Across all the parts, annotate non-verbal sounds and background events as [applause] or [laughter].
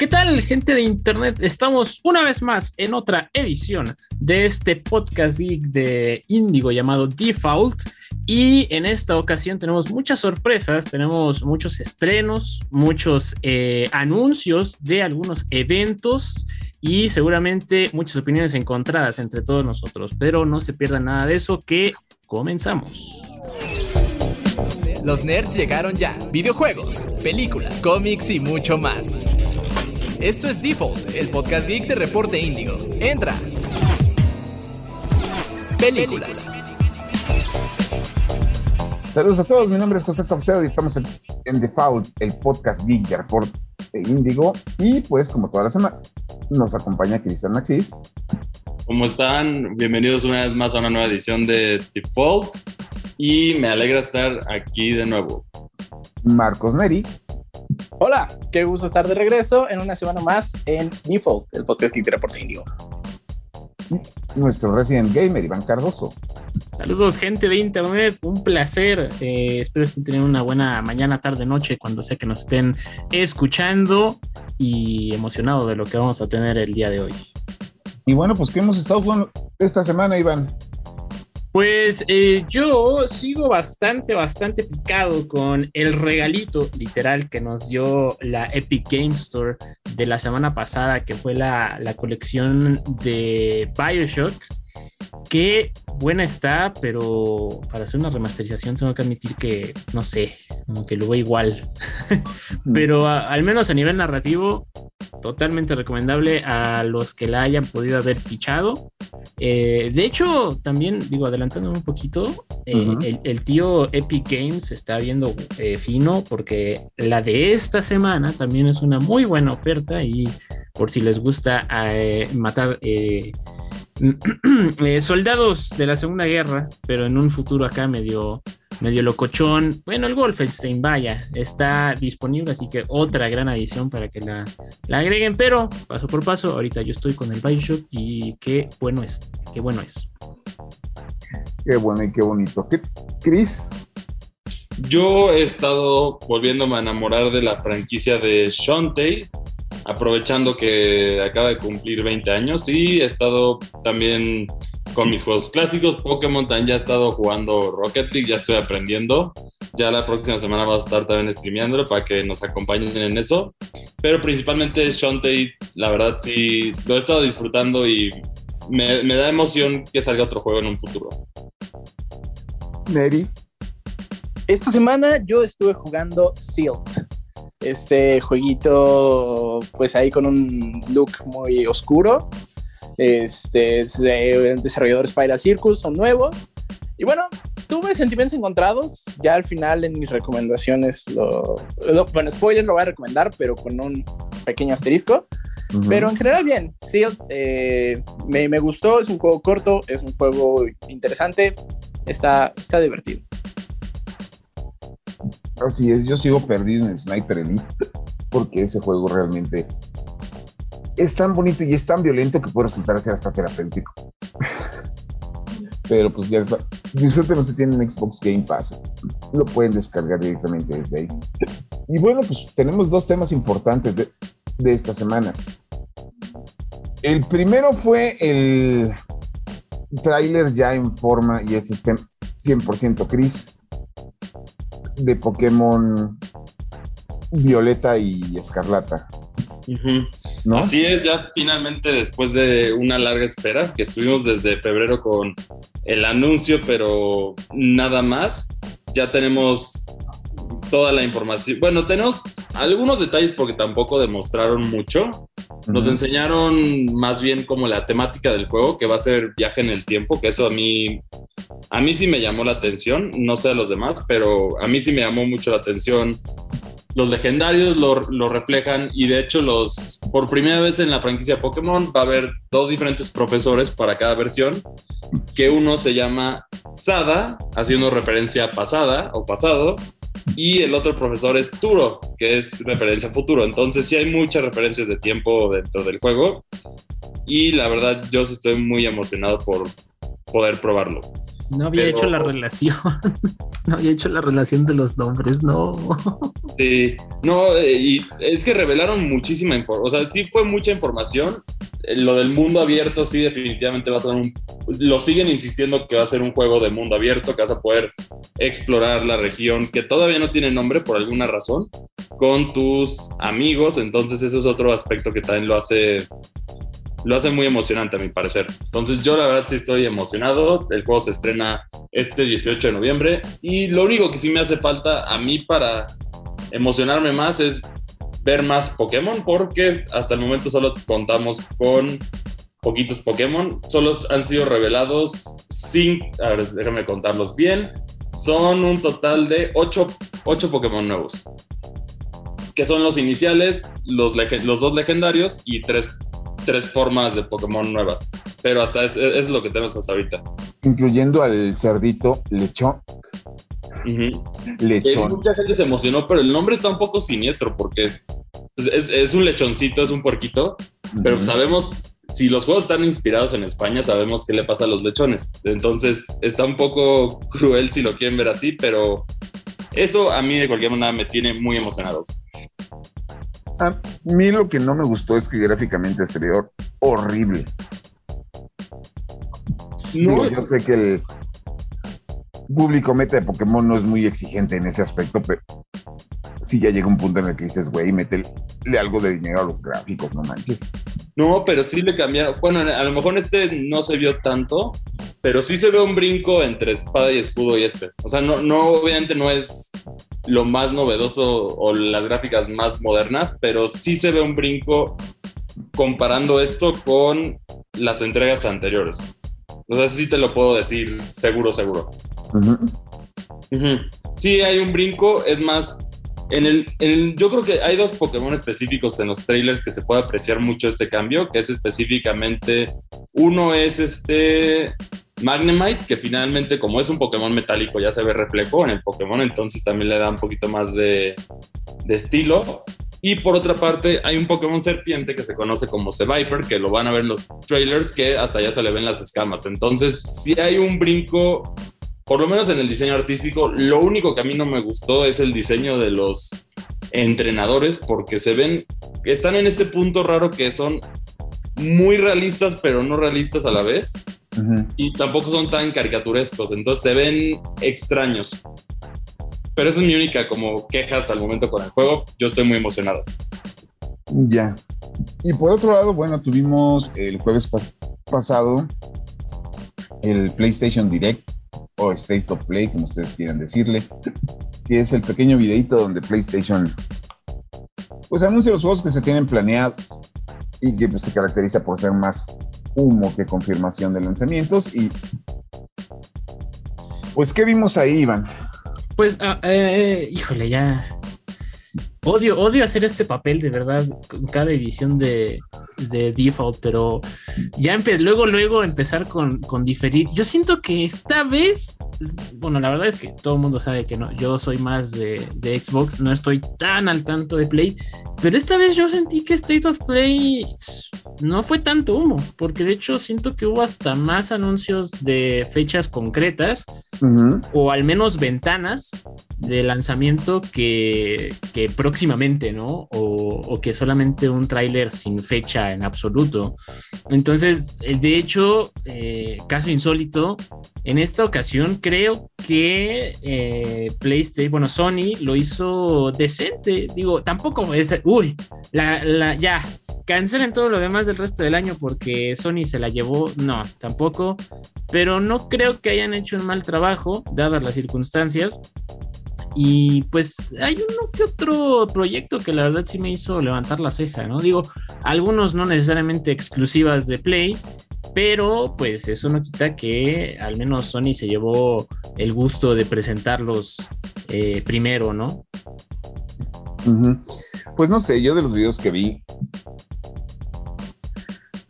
¿Qué tal, gente de Internet? Estamos una vez más en otra edición de este podcast geek de Indigo llamado Default. Y en esta ocasión tenemos muchas sorpresas, tenemos muchos estrenos, muchos eh, anuncios de algunos eventos y seguramente muchas opiniones encontradas entre todos nosotros. Pero no se pierdan nada de eso, que comenzamos. Los nerds llegaron ya. Videojuegos, películas, cómics y mucho más. Esto es Default, el podcast geek de Reporte Índigo. Entra. Películas. Saludos a todos, mi nombre es José Saucedo y estamos en, en Default, el podcast geek de Reporte Índigo. Y pues, como toda la semana, nos acompaña Cristian Maxis. ¿Cómo están? Bienvenidos una vez más a una nueva edición de Default y me alegra estar aquí de nuevo. Marcos Neri. Hola, qué gusto estar de regreso en una semana más en Default, el podcast que Reporte Indio. Nuestro Resident Gamer, Iván Cardoso. Saludos, gente de Internet, un placer. Eh, espero estén teniendo una buena mañana, tarde, noche, cuando sea que nos estén escuchando y emocionado de lo que vamos a tener el día de hoy. Y bueno, pues, ¿qué hemos estado jugando esta semana, Iván? Pues eh, yo sigo bastante, bastante picado con el regalito literal que nos dio la Epic Game Store de la semana pasada, que fue la, la colección de Bioshock. Qué buena está, pero para hacer una remasterización tengo que admitir que, no sé, como que lo veo igual. [laughs] pero a, al menos a nivel narrativo, totalmente recomendable a los que la hayan podido haber pichado. Eh, de hecho, también, digo, adelantándome un poquito, eh, uh -huh. el, el, tío Epic Games está viendo eh, fino porque la de esta semana también es una muy buena oferta y por si les gusta eh, matar [clears throat] eh, soldados de la Segunda Guerra, pero en un futuro acá medio medio locochón. Bueno, el Wolfenstein, vaya, está disponible, así que otra gran adición para que la, la, agreguen, pero paso por paso, ahorita yo estoy con el Bioshock y qué bueno es, qué bueno es. Qué bueno y qué bonito. ¿Qué, Chris? Yo he estado volviéndome a enamorar de la franquicia de Shantae, aprovechando que acaba de cumplir 20 años y he estado también con mis juegos clásicos. Pokémon también ya he estado jugando Rocket League, ya estoy aprendiendo. Ya la próxima semana va a estar también streameándolo para que nos acompañen en eso. Pero principalmente Shantae, la verdad sí, lo he estado disfrutando y me, me da emoción que salga otro juego en un futuro. Neri. Esta semana yo estuve jugando Sealed. Este jueguito, pues ahí con un look muy oscuro, este, de desarrollador Spiral Circus, son nuevos. Y bueno, tuve sentimientos encontrados. Ya al final en mis recomendaciones, lo, lo, bueno, spoiler lo voy a recomendar, pero con un pequeño asterisco. Uh -huh. Pero en general, bien. Sealed eh, me, me, gustó. Es un juego corto, es un juego interesante. Está, está divertido. Así es, yo sigo perdido en Sniper Elite porque ese juego realmente es tan bonito y es tan violento que puede resultar ser hasta terapéutico. [laughs] Pero pues ya está. Disfruten si tienen Xbox Game Pass. Lo pueden descargar directamente desde ahí. Y bueno, pues tenemos dos temas importantes de, de esta semana. El primero fue el tráiler ya en forma, y este es 100% Chris, de Pokémon Violeta y Escarlata. Uh -huh. ¿No? Así es, ya finalmente después de una larga espera, que estuvimos desde febrero con el anuncio, pero nada más, ya tenemos toda la información. Bueno, tenemos algunos detalles porque tampoco demostraron mucho. Nos uh -huh. enseñaron más bien como la temática del juego, que va a ser viaje en el tiempo, que eso a mí, a mí sí me llamó la atención, no sé a los demás, pero a mí sí me llamó mucho la atención. Los legendarios lo, reflejan y de hecho los por primera vez en la franquicia Pokémon va a haber dos diferentes profesores para cada versión que uno se llama Sada haciendo referencia a pasada o pasado y el otro profesor es Turo que es referencia futuro. Entonces sí hay muchas referencias de tiempo dentro del juego y la verdad yo estoy muy emocionado por poder probarlo No había hecho la relación. [laughs] no había hecho la relación de los nombres, no. [laughs] sí, no, eh, y es que revelaron muchísima información. O sea, sí fue mucha información. Eh, lo del mundo abierto, sí, definitivamente va a ser un. Lo siguen insistiendo que va a ser un juego de mundo abierto, que vas a poder explorar la región que todavía no tiene nombre por alguna razón, con tus amigos. Entonces, eso es otro aspecto que también lo hace lo hace muy emocionante a mi parecer. Entonces yo la verdad sí estoy emocionado. El juego se estrena este 18 de noviembre y lo único que sí me hace falta a mí para emocionarme más es ver más Pokémon porque hasta el momento solo contamos con poquitos Pokémon. Solo han sido revelados cinco, a ver, déjame contarlos bien. Son un total de 8, Pokémon nuevos. Que son los iniciales, los, los dos legendarios y tres tres formas de Pokémon nuevas. Pero hasta es, es lo que tenemos hasta ahorita. Incluyendo al cerdito lechón. Lechón. mucha gente se emocionó, pero el nombre está un poco siniestro porque es, es, un lechoncito, es un puerquito, pero sabemos, si los juegos están inspirados en España, sabemos qué le pasa a los lechones. Entonces está un poco cruel si lo quieren ver así, pero eso a mí de cualquier manera me tiene muy emocionado. A mí lo que no me gustó es que gráficamente se ve horrible. No, yo sé que el público meta de Pokémon no es muy exigente en ese aspecto, pero sí ya llega un punto en el que dices, güey, métele algo de dinero a los gráficos, no manches. No, pero sí le cambiaron. Bueno, a lo mejor este no se vio tanto, pero sí se ve un brinco entre espada y escudo y este. O sea, no, no obviamente no es lo más novedoso o las gráficas más modernas, pero sí se ve un brinco comparando esto con las entregas anteriores. O sea, sí te lo puedo decir seguro, seguro. Sí, hay un brinco, es más, en el, yo creo que hay dos Pokémon específicos en los trailers que se puede apreciar mucho este cambio, que es específicamente, uno es este Magnemite, que finalmente como es un Pokémon metálico ya se ve reflejo en el Pokémon, entonces también le da un poquito más de, estilo. Y por otra parte, hay un Pokémon serpiente que se conoce como Viper, que lo van a ver en los trailers, que hasta ya se le ven las escamas. Entonces, si hay un brinco, por lo menos en el diseño artístico, lo único que a mí no me gustó es el diseño de los entrenadores, porque se ven, están en este punto raro que son muy realistas, pero no realistas a la vez y tampoco son tan caricaturescos, entonces se ven extraños. Pero esa es mi única como queja hasta el momento con el juego. Yo estoy muy emocionado. Ya. Y por otro lado, bueno, tuvimos el jueves pasado el PlayStation Direct o State of Play, como ustedes quieran decirle, [laughs] que es el pequeño videito donde PlayStation pues anuncia los juegos que se tienen planeados y que pues, se caracteriza por ser más humo que confirmación de lanzamientos. Y pues, ¿qué vimos ahí, Iván? Pues, ah, eh, híjole, ya Odio, odio hacer este papel de verdad con cada edición de, default, pero ya luego, luego empezar con, diferir. Yo siento que esta vez, bueno, la verdad es que todo el mundo sabe que no, yo soy más de, Xbox, no estoy tan al tanto de Play, pero esta vez yo sentí que State of Play no fue tanto humo, porque de hecho siento que hubo hasta más anuncios de fechas concretas o al menos ventanas de lanzamiento que, que próximamente, ¿no? O, que solamente un tráiler sin fecha en absoluto. Entonces, eh, de hecho, eh, caso insólito, en esta ocasión creo que eh, PlayStation, bueno, Sony lo hizo decente. Digo, tampoco es, uy, la, la, ya, cancelen todo lo demás del resto del año porque Sony se la llevó. No, tampoco. Pero no creo que hayan hecho un mal trabajo, dadas las circunstancias. Y pues hay uno que otro proyecto que la verdad sí me hizo levantar la ceja, ¿no? Digo, algunos no necesariamente exclusivas de Play, pero pues eso no quita que al menos Sony se llevó el gusto de presentarlos eh, primero, ¿no? Pues no sé, yo de los videos que vi,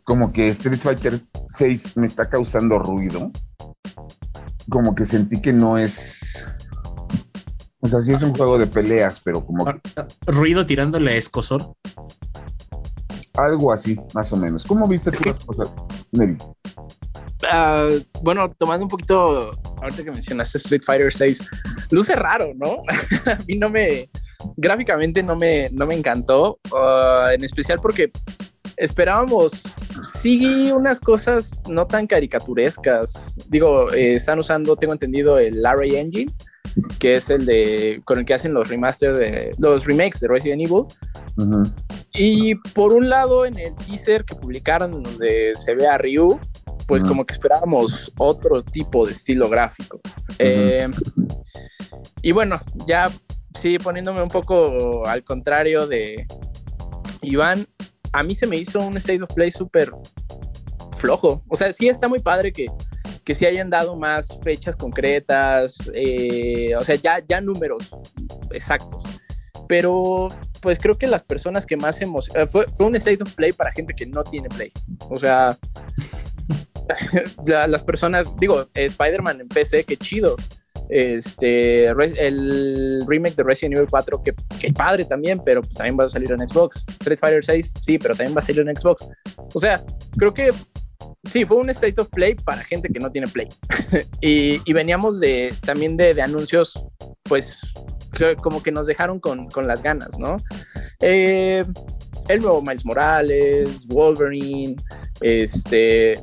como que Street Fighter 6 me está causando ruido. Como que sentí que no es o sea, sí es un juego de peleas, pero como... Ah, ruido tirándole a escosor. Algo así, más o menos. ¿Cómo viste tú las cosas, ah, bueno, tomando un poquito ahorita que mencionaste Street Fighter 6, luce raro, ¿no? [laughs] a mí no me, gráficamente no me, no me encantó, uh, en especial porque esperábamos, sí, unas cosas no tan caricaturescas. Digo, eh, están usando, tengo entendido, el Array Engine, que es el de con el que hacen los remaster de los remakes de Resident Evil. Y por un lado, en el teaser que publicaron donde se ve a Ryu, pues como que esperábamos otro tipo de estilo gráfico. Eh, y bueno, ya sí, poniéndome un poco al contrario de Iván, a mí se me hizo un state of play súper flojo. O sea, sí está muy padre que, que sí hayan dado más fechas concretas, eh, o sea, ya, ya números exactos. Pero pues creo que las personas que más hemos... Eh, fue, fue un state of play para gente que no tiene play. O sea, [laughs] las personas, digo, Spider-Man en PC, qué chido este, el remake de Resident Evil 4, que, que padre también, pero pues también va a salir en Xbox. Street Fighter 6, sí, pero también va a salir en Xbox. O sea, creo que sí, fue un state of play para gente que no tiene play. [laughs] y, y, veníamos de, también de, anuncios, pues, como que nos dejaron con, con las ganas, ¿no? Eh, el nuevo Miles Morales, Wolverine, este,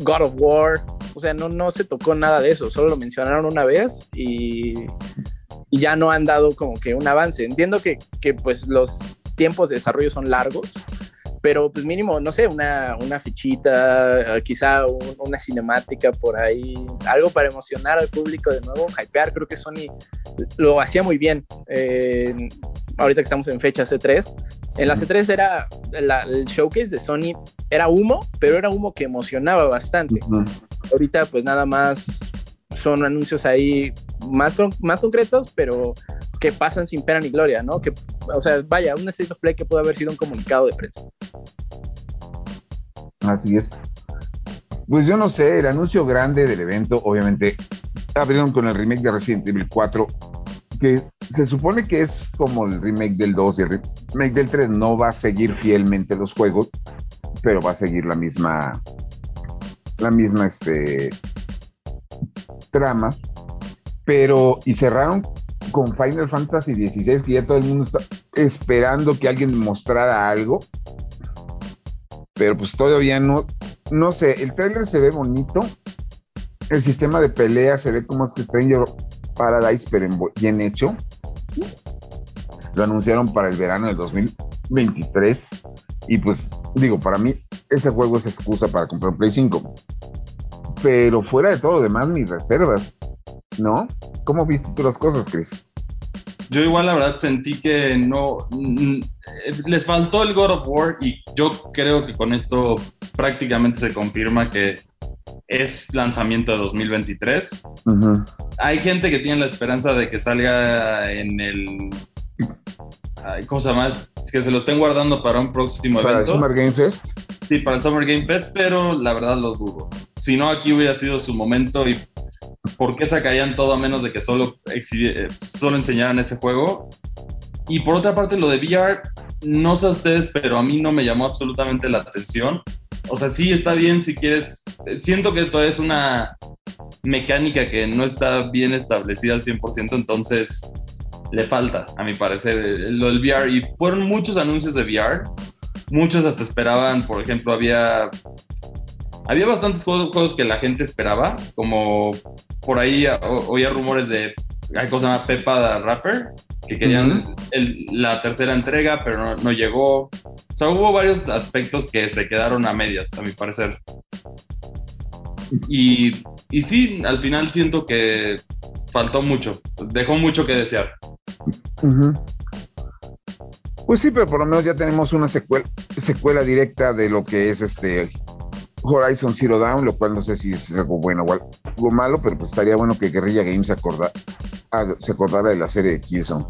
God of War, o sea, no, no se tocó nada de eso, solo lo mencionaron una vez y, ya no han dado como que un avance. Entiendo que, que pues los tiempos de desarrollo son largos, pero pues mínimo, no sé, una, una fichita, quizá una cinemática por ahí, algo para emocionar al público de nuevo, hypear, creo que Sony lo hacía muy bien. Eh, ahorita que estamos en fecha C3, en la C3 era el showcase de Sony, era humo, pero era humo que emocionaba bastante. Ahorita pues nada más son anuncios ahí más, más concretos, pero que pasan sin pena ni gloria, ¿no? Que, o sea, vaya, un State of Play que puede haber sido un comunicado de prensa. Así es. Pues yo no sé, el anuncio grande del evento, obviamente, abrieron con el remake de Resident Evil 4, que se supone que es como el remake del 2 y el remake del 3 no va a seguir fielmente los juegos, pero va a seguir la misma, la misma, este, trama. Pero, y cerraron con Final Fantasy XVI, que ya todo el mundo está esperando que alguien mostrara algo. Pero pues todavía no, no sé, el trailer se ve bonito. El sistema de pelea se ve como es que Stranger Paradise, pero bien hecho. Lo anunciaron para el verano del 2023. Y pues digo, para mí ese juego es excusa para comprar Play 5. Pero fuera de todo lo demás, mis reservas. ¿No? ¿Cómo viste tú las cosas, Chris? Yo igual la verdad sentí que no les faltó el God of War y yo creo que con esto prácticamente se confirma que es lanzamiento de 2023. Hay gente que tiene la esperanza de que salga en el ¿cómo se llama? Es que se lo estén guardando para un próximo evento. ¿Para el Summer Game Fest? Sí, para el Summer Game Fest, pero la verdad lo dudo. Si no, aquí hubiera sido su momento y ¿por qué sacarían todo a menos de que solo, eh, solo enseñaran ese juego? Y por otra parte, lo de VR, no sé a ustedes, pero a mí no me llamó absolutamente la atención. O sea, sí está bien si quieres. Siento que todavía es una mecánica que no está bien establecida al 100%, entonces le falta, a mi parecer, lo del VR. Y fueron muchos anuncios de VR. Muchos hasta esperaban, por ejemplo, había había bastantes juegos, que la gente esperaba, como por ahí oía rumores de, hay cosa llama Pepa Rapper, que querían la tercera entrega, pero no, llegó. O sea, hubo varios aspectos que se quedaron a medias, a mi parecer. Y, y sí, al final siento que faltó mucho, dejó mucho que desear. Pues sí, pero por lo menos ya tenemos una secuela, secuela directa de lo que es este Horizon Zero Dawn, lo cual no sé si es algo bueno o algo malo, pero pues estaría bueno que Guerrilla Games se, se acordara de la serie de Killzone.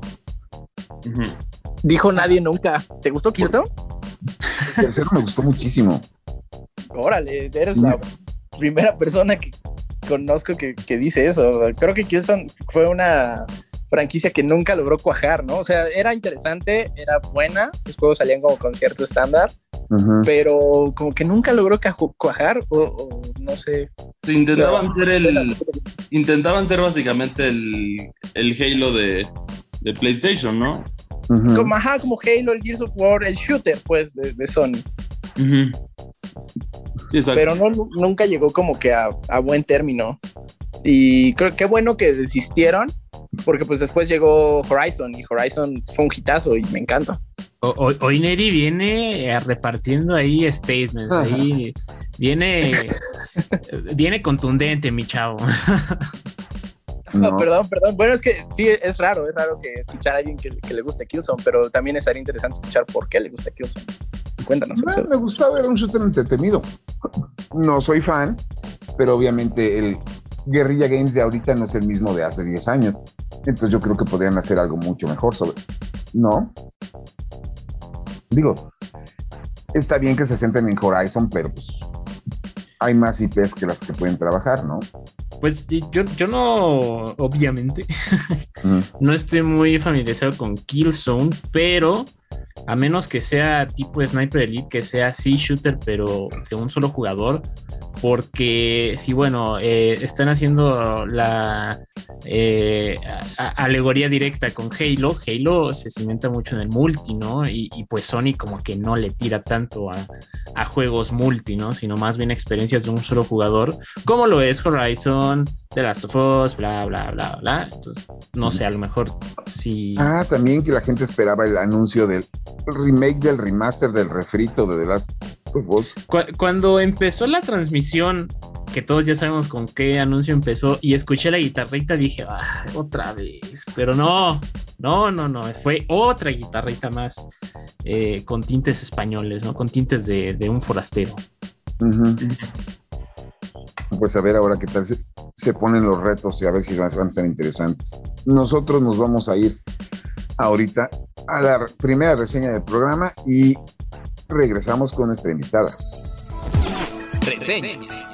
Dijo nadie nunca. ¿Te gustó Killzone? El tercero me gustó muchísimo. Órale, eres la primera persona que conozco que, que dice eso. Creo que Killzone fue una franquicia que nunca logró cuajar, ¿no? O sea, era interesante, era buena, sus juegos salían como con cierto estándar, pero como que nunca logró cuajar o, no sé. Intentaban ser el. Intentaban ser básicamente el, el Halo de, de PlayStation, ¿no? como, ajá, como Halo, el Gears of War, el shooter, pues, de, de Sony. Pero no, nunca llegó como que a, a, buen término. Y creo que bueno que desistieron, porque pues después llegó Horizon y Horizon fue un hitazo y me encanta. Hoy Neri viene eh, repartiendo ahí statements, ahí viene, [laughs] viene contundente, mi chavo. No. perdón, perdón. Bueno, es que sí, es raro, es raro que escuchar a alguien que, le guste Killzone, pero también estaría interesante escuchar por qué le gusta Killzone. Cuéntanos. me gustaba ver un shooter entretenido. No soy fan, pero obviamente el Guerrilla Games de ahorita no es el mismo de hace 10 años. Entonces yo creo que podrían hacer algo mucho mejor sobre... ¿No? Digo, está bien que se sienten en Horizon, pero pues hay más IPs que las que pueden trabajar, ¿no? Pues yo, yo no, obviamente, [laughs] no estoy muy familiarizado con Killzone, pero a menos que sea tipo Sniper Elite, que sea sí shooter, pero de un solo jugador, porque si bueno, eh, están haciendo la eh, alegoría directa con Halo, Halo se cimenta mucho en el multi, ¿no? Y, pues Sony como que no le tira tanto a, juegos multi, ¿no? Sino más bien experiencias de un solo jugador, como lo es Horizon, The Last of Us, bla, bla, bla, bla. Entonces, no sé, a lo mejor sí. Ah, también que la gente esperaba el anuncio del remake del remaster del refrito de The Last of Us. Cuando empezó la transmisión que todos ya sabemos con qué anuncio empezó y escuché la guitarrita dije, ah, otra vez, pero no, no, no, no, fue otra guitarrita más eh, con tintes españoles, ¿no? Con tintes de, un forastero. Pues a ver ahora qué tal se, ponen los retos y a ver si van a ser interesantes. Nosotros nos vamos a ir ahorita a la primera reseña del programa y regresamos con nuestra invitada. Reseñas.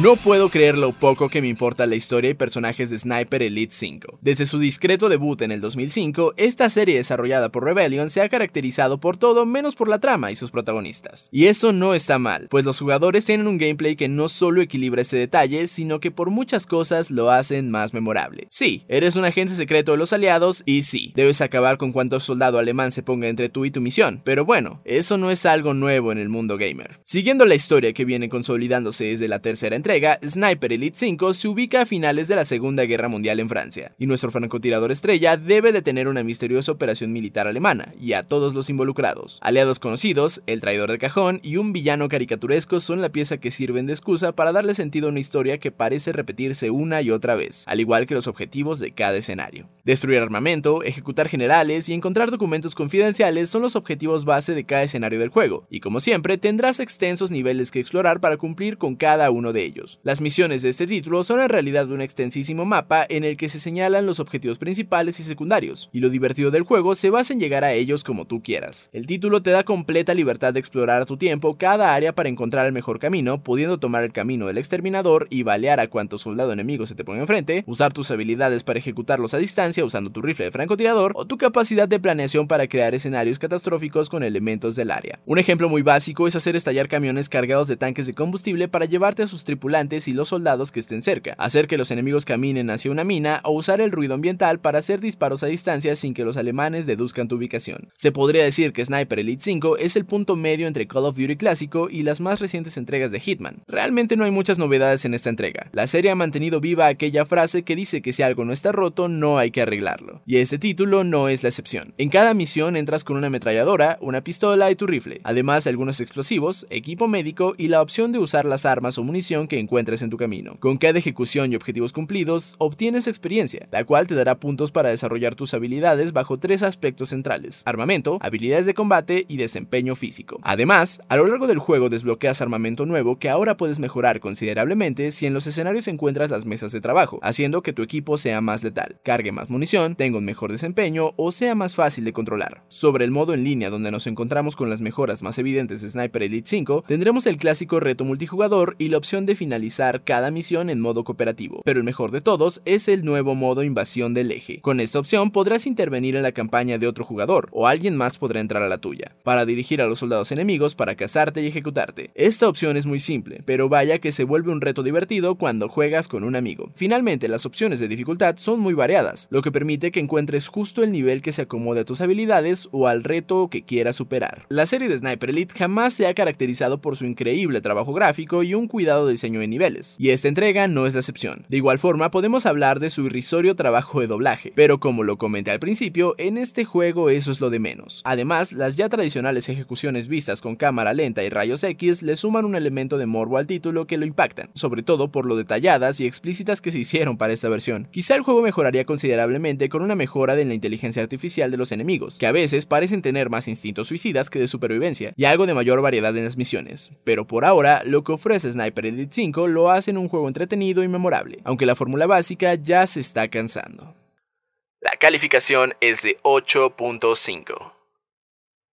No puedo creer lo poco que me importa la historia y personajes de Sniper Elite 5. Desde su discreto debut en el 2005, esta serie desarrollada por Rebellion se ha caracterizado por todo menos por la trama y sus protagonistas. Y eso no está mal, pues los jugadores tienen un gameplay que no solo equilibra ese detalle, sino que por muchas cosas lo hacen más memorable. Sí, eres un agente secreto de los aliados y sí, debes acabar con cuanto soldado alemán se ponga entre tú y tu misión, pero bueno, eso no es algo nuevo en el mundo gamer. Siguiendo la historia que viene consolidándose desde la tercera entrega, Sniper Elite 5 se ubica a finales de la Segunda Guerra Mundial en Francia, y nuestro francotirador estrella debe detener una misteriosa operación militar alemana, y a todos los involucrados. Aliados conocidos, el traidor de cajón y un villano caricaturesco son la pieza que sirven de excusa para darle sentido a una historia que parece repetirse una y otra vez, al igual que los objetivos de cada escenario. Destruir armamento, ejecutar generales y encontrar documentos confidenciales son los objetivos base de cada escenario del juego, y como siempre tendrás extensos niveles que explorar para cumplir con cada uno de ellos. Las misiones de este título son en realidad un extensísimo mapa en el que se señalan los objetivos principales y secundarios, y lo divertido del juego se basa en llegar a ellos como tú quieras. El título te da completa libertad de explorar a tu tiempo cada área para encontrar el mejor camino, pudiendo tomar el camino del exterminador y balear a cuanto soldado enemigo se te ponga enfrente, usar tus habilidades para ejecutarlos a distancia usando tu rifle de francotirador o tu capacidad de planeación para crear escenarios catastróficos con elementos del área. Un ejemplo muy básico es hacer estallar camiones cargados de tanques de combustible para llevarte a sus tripulantes y los soldados que estén cerca, hacer que los enemigos caminen hacia una mina o usar el ruido ambiental para hacer disparos a distancia sin que los alemanes deduzcan tu ubicación. Se podría decir que Sniper Elite 5 es el punto medio entre Call of Duty clásico y las más recientes entregas de Hitman. Realmente no hay muchas novedades en esta entrega. La serie ha mantenido viva aquella frase que dice que si algo no está roto no hay que arreglarlo. Y este título no es la excepción. En cada misión entras con una ametralladora, una pistola y tu rifle, además de algunos explosivos, equipo médico y la opción de usar las armas o munición que encuentres en tu camino. Con cada ejecución y objetivos cumplidos, obtienes experiencia, la cual te dará puntos para desarrollar tus habilidades bajo tres aspectos centrales, armamento, habilidades de combate y desempeño físico. Además, a lo largo del juego desbloqueas armamento nuevo que ahora puedes mejorar considerablemente si en los escenarios encuentras las mesas de trabajo, haciendo que tu equipo sea más letal, cargue más munición, tenga un mejor desempeño o sea más fácil de controlar. Sobre el modo en línea donde nos encontramos con las mejoras más evidentes de Sniper Elite 5, tendremos el clásico reto multijugador y la opción de finalizar cada misión en modo cooperativo, pero el mejor de todos es el nuevo modo invasión del eje. Con esta opción podrás intervenir en la campaña de otro jugador, o alguien más podrá entrar a la tuya, para dirigir a los soldados enemigos para cazarte y ejecutarte. Esta opción es muy simple, pero vaya que se vuelve un reto divertido cuando juegas con un amigo. Finalmente, las opciones de dificultad son muy variadas, lo que permite que encuentres justo el nivel que se acomode a tus habilidades o al reto que quieras superar. La serie de Sniper Elite jamás se ha caracterizado por su increíble trabajo gráfico y un cuidado de de niveles, y esta entrega no es la excepción. De igual forma, podemos hablar de su irrisorio trabajo de doblaje, pero como lo comenté al principio, en este juego eso es lo de menos. Además, las ya tradicionales ejecuciones vistas con cámara lenta y rayos X le suman un elemento de morbo al título que lo impactan, sobre todo por lo detalladas y explícitas que se hicieron para esta versión. Quizá el juego mejoraría considerablemente con una mejora de la inteligencia artificial de los enemigos, que a veces parecen tener más instintos suicidas que de supervivencia, y algo de mayor variedad en las misiones. Pero por ahora, lo que ofrece Sniper Elite 5 lo hace en un juego entretenido y memorable, aunque la fórmula básica ya se está cansando. La calificación es de 8.5.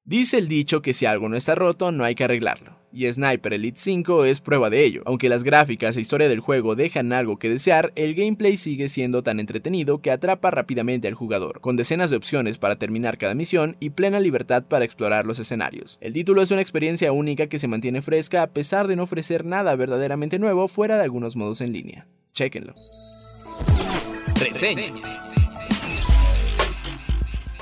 Dice el dicho que si algo no está roto no hay que arreglarlo, y Sniper Elite 5 es prueba de ello. Aunque las gráficas e historia del juego dejan algo que desear, el gameplay sigue siendo tan entretenido que atrapa rápidamente al jugador, con decenas de opciones para terminar cada misión y plena libertad para explorar los escenarios. El título es una experiencia única que se mantiene fresca a pesar de no ofrecer nada verdaderamente nuevo fuera de algunos modos en línea. Chequenlo.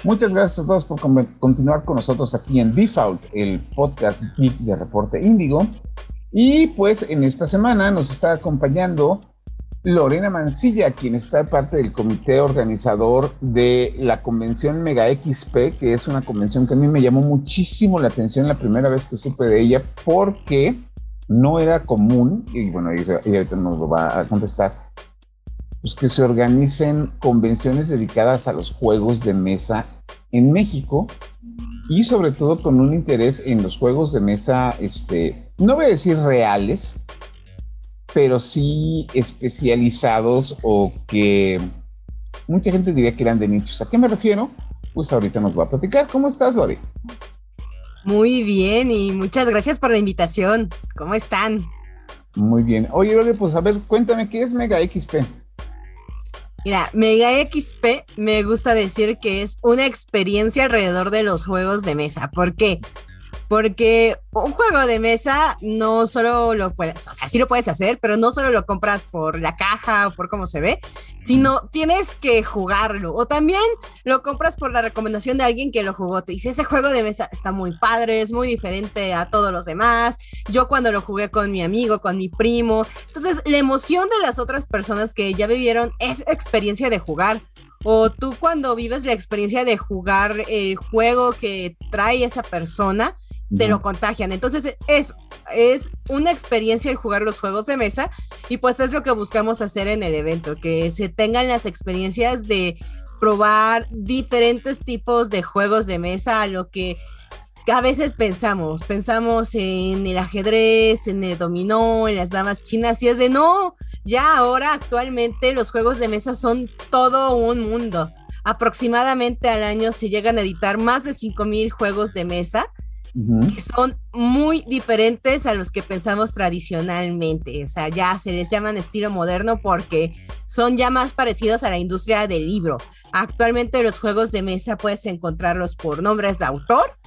Muchas gracias a todos por continuar con nosotros aquí en Default, el podcast de Reporte Índigo. Y pues en esta semana nos está acompañando Lorena Mancilla, quien está parte del comité organizador de la convención Mega XP, que es una convención que a mí me llamó muchísimo la atención la primera vez que supe de ella, porque no era común, y bueno, ella ahorita nos lo va a contestar, pues que se organicen convenciones dedicadas a los juegos de mesa en México y sobre todo con un interés en los juegos de mesa, este, no voy a decir reales, pero sí especializados o que mucha gente diría que eran de nichos. ¿A qué me refiero? Pues ahorita nos va a platicar. ¿Cómo estás, Lori? Muy bien y muchas gracias por la invitación. ¿Cómo están? Muy bien. Oye, Lori, pues a ver, cuéntame, ¿qué es Mega XP? Mira, Mega XP me gusta decir que es una experiencia alrededor de los juegos de mesa. ¿Por qué? Porque un juego de mesa no solo lo puedes, o sea, sí lo puedes hacer, pero no solo lo compras por la caja o por cómo se ve, sino tienes que jugarlo. O también lo compras por la recomendación de alguien que lo jugó. Te dice, ese juego de mesa está muy padre, es muy diferente a todos los demás. Yo cuando lo jugué con mi amigo, con mi primo. Entonces, la emoción de las otras personas que ya vivieron es experiencia de jugar. O tú cuando vives la experiencia de jugar el juego que trae esa persona, te lo contagian. Entonces es, es una experiencia el jugar los juegos de mesa y pues es lo que buscamos hacer en el evento, que se tengan las experiencias de probar diferentes tipos de juegos de mesa, a lo que a veces pensamos, pensamos en el ajedrez, en el dominó, en las damas chinas, y es de no, ya ahora actualmente los juegos de mesa son todo un mundo. Aproximadamente al año se llegan a editar más de 5.000 juegos de mesa son muy diferentes a los que pensamos tradicionalmente. O sea, ya se les llaman estilo moderno porque son ya más parecidos a la industria del libro. Actualmente los juegos de mesa puedes encontrarlos por nombres de autor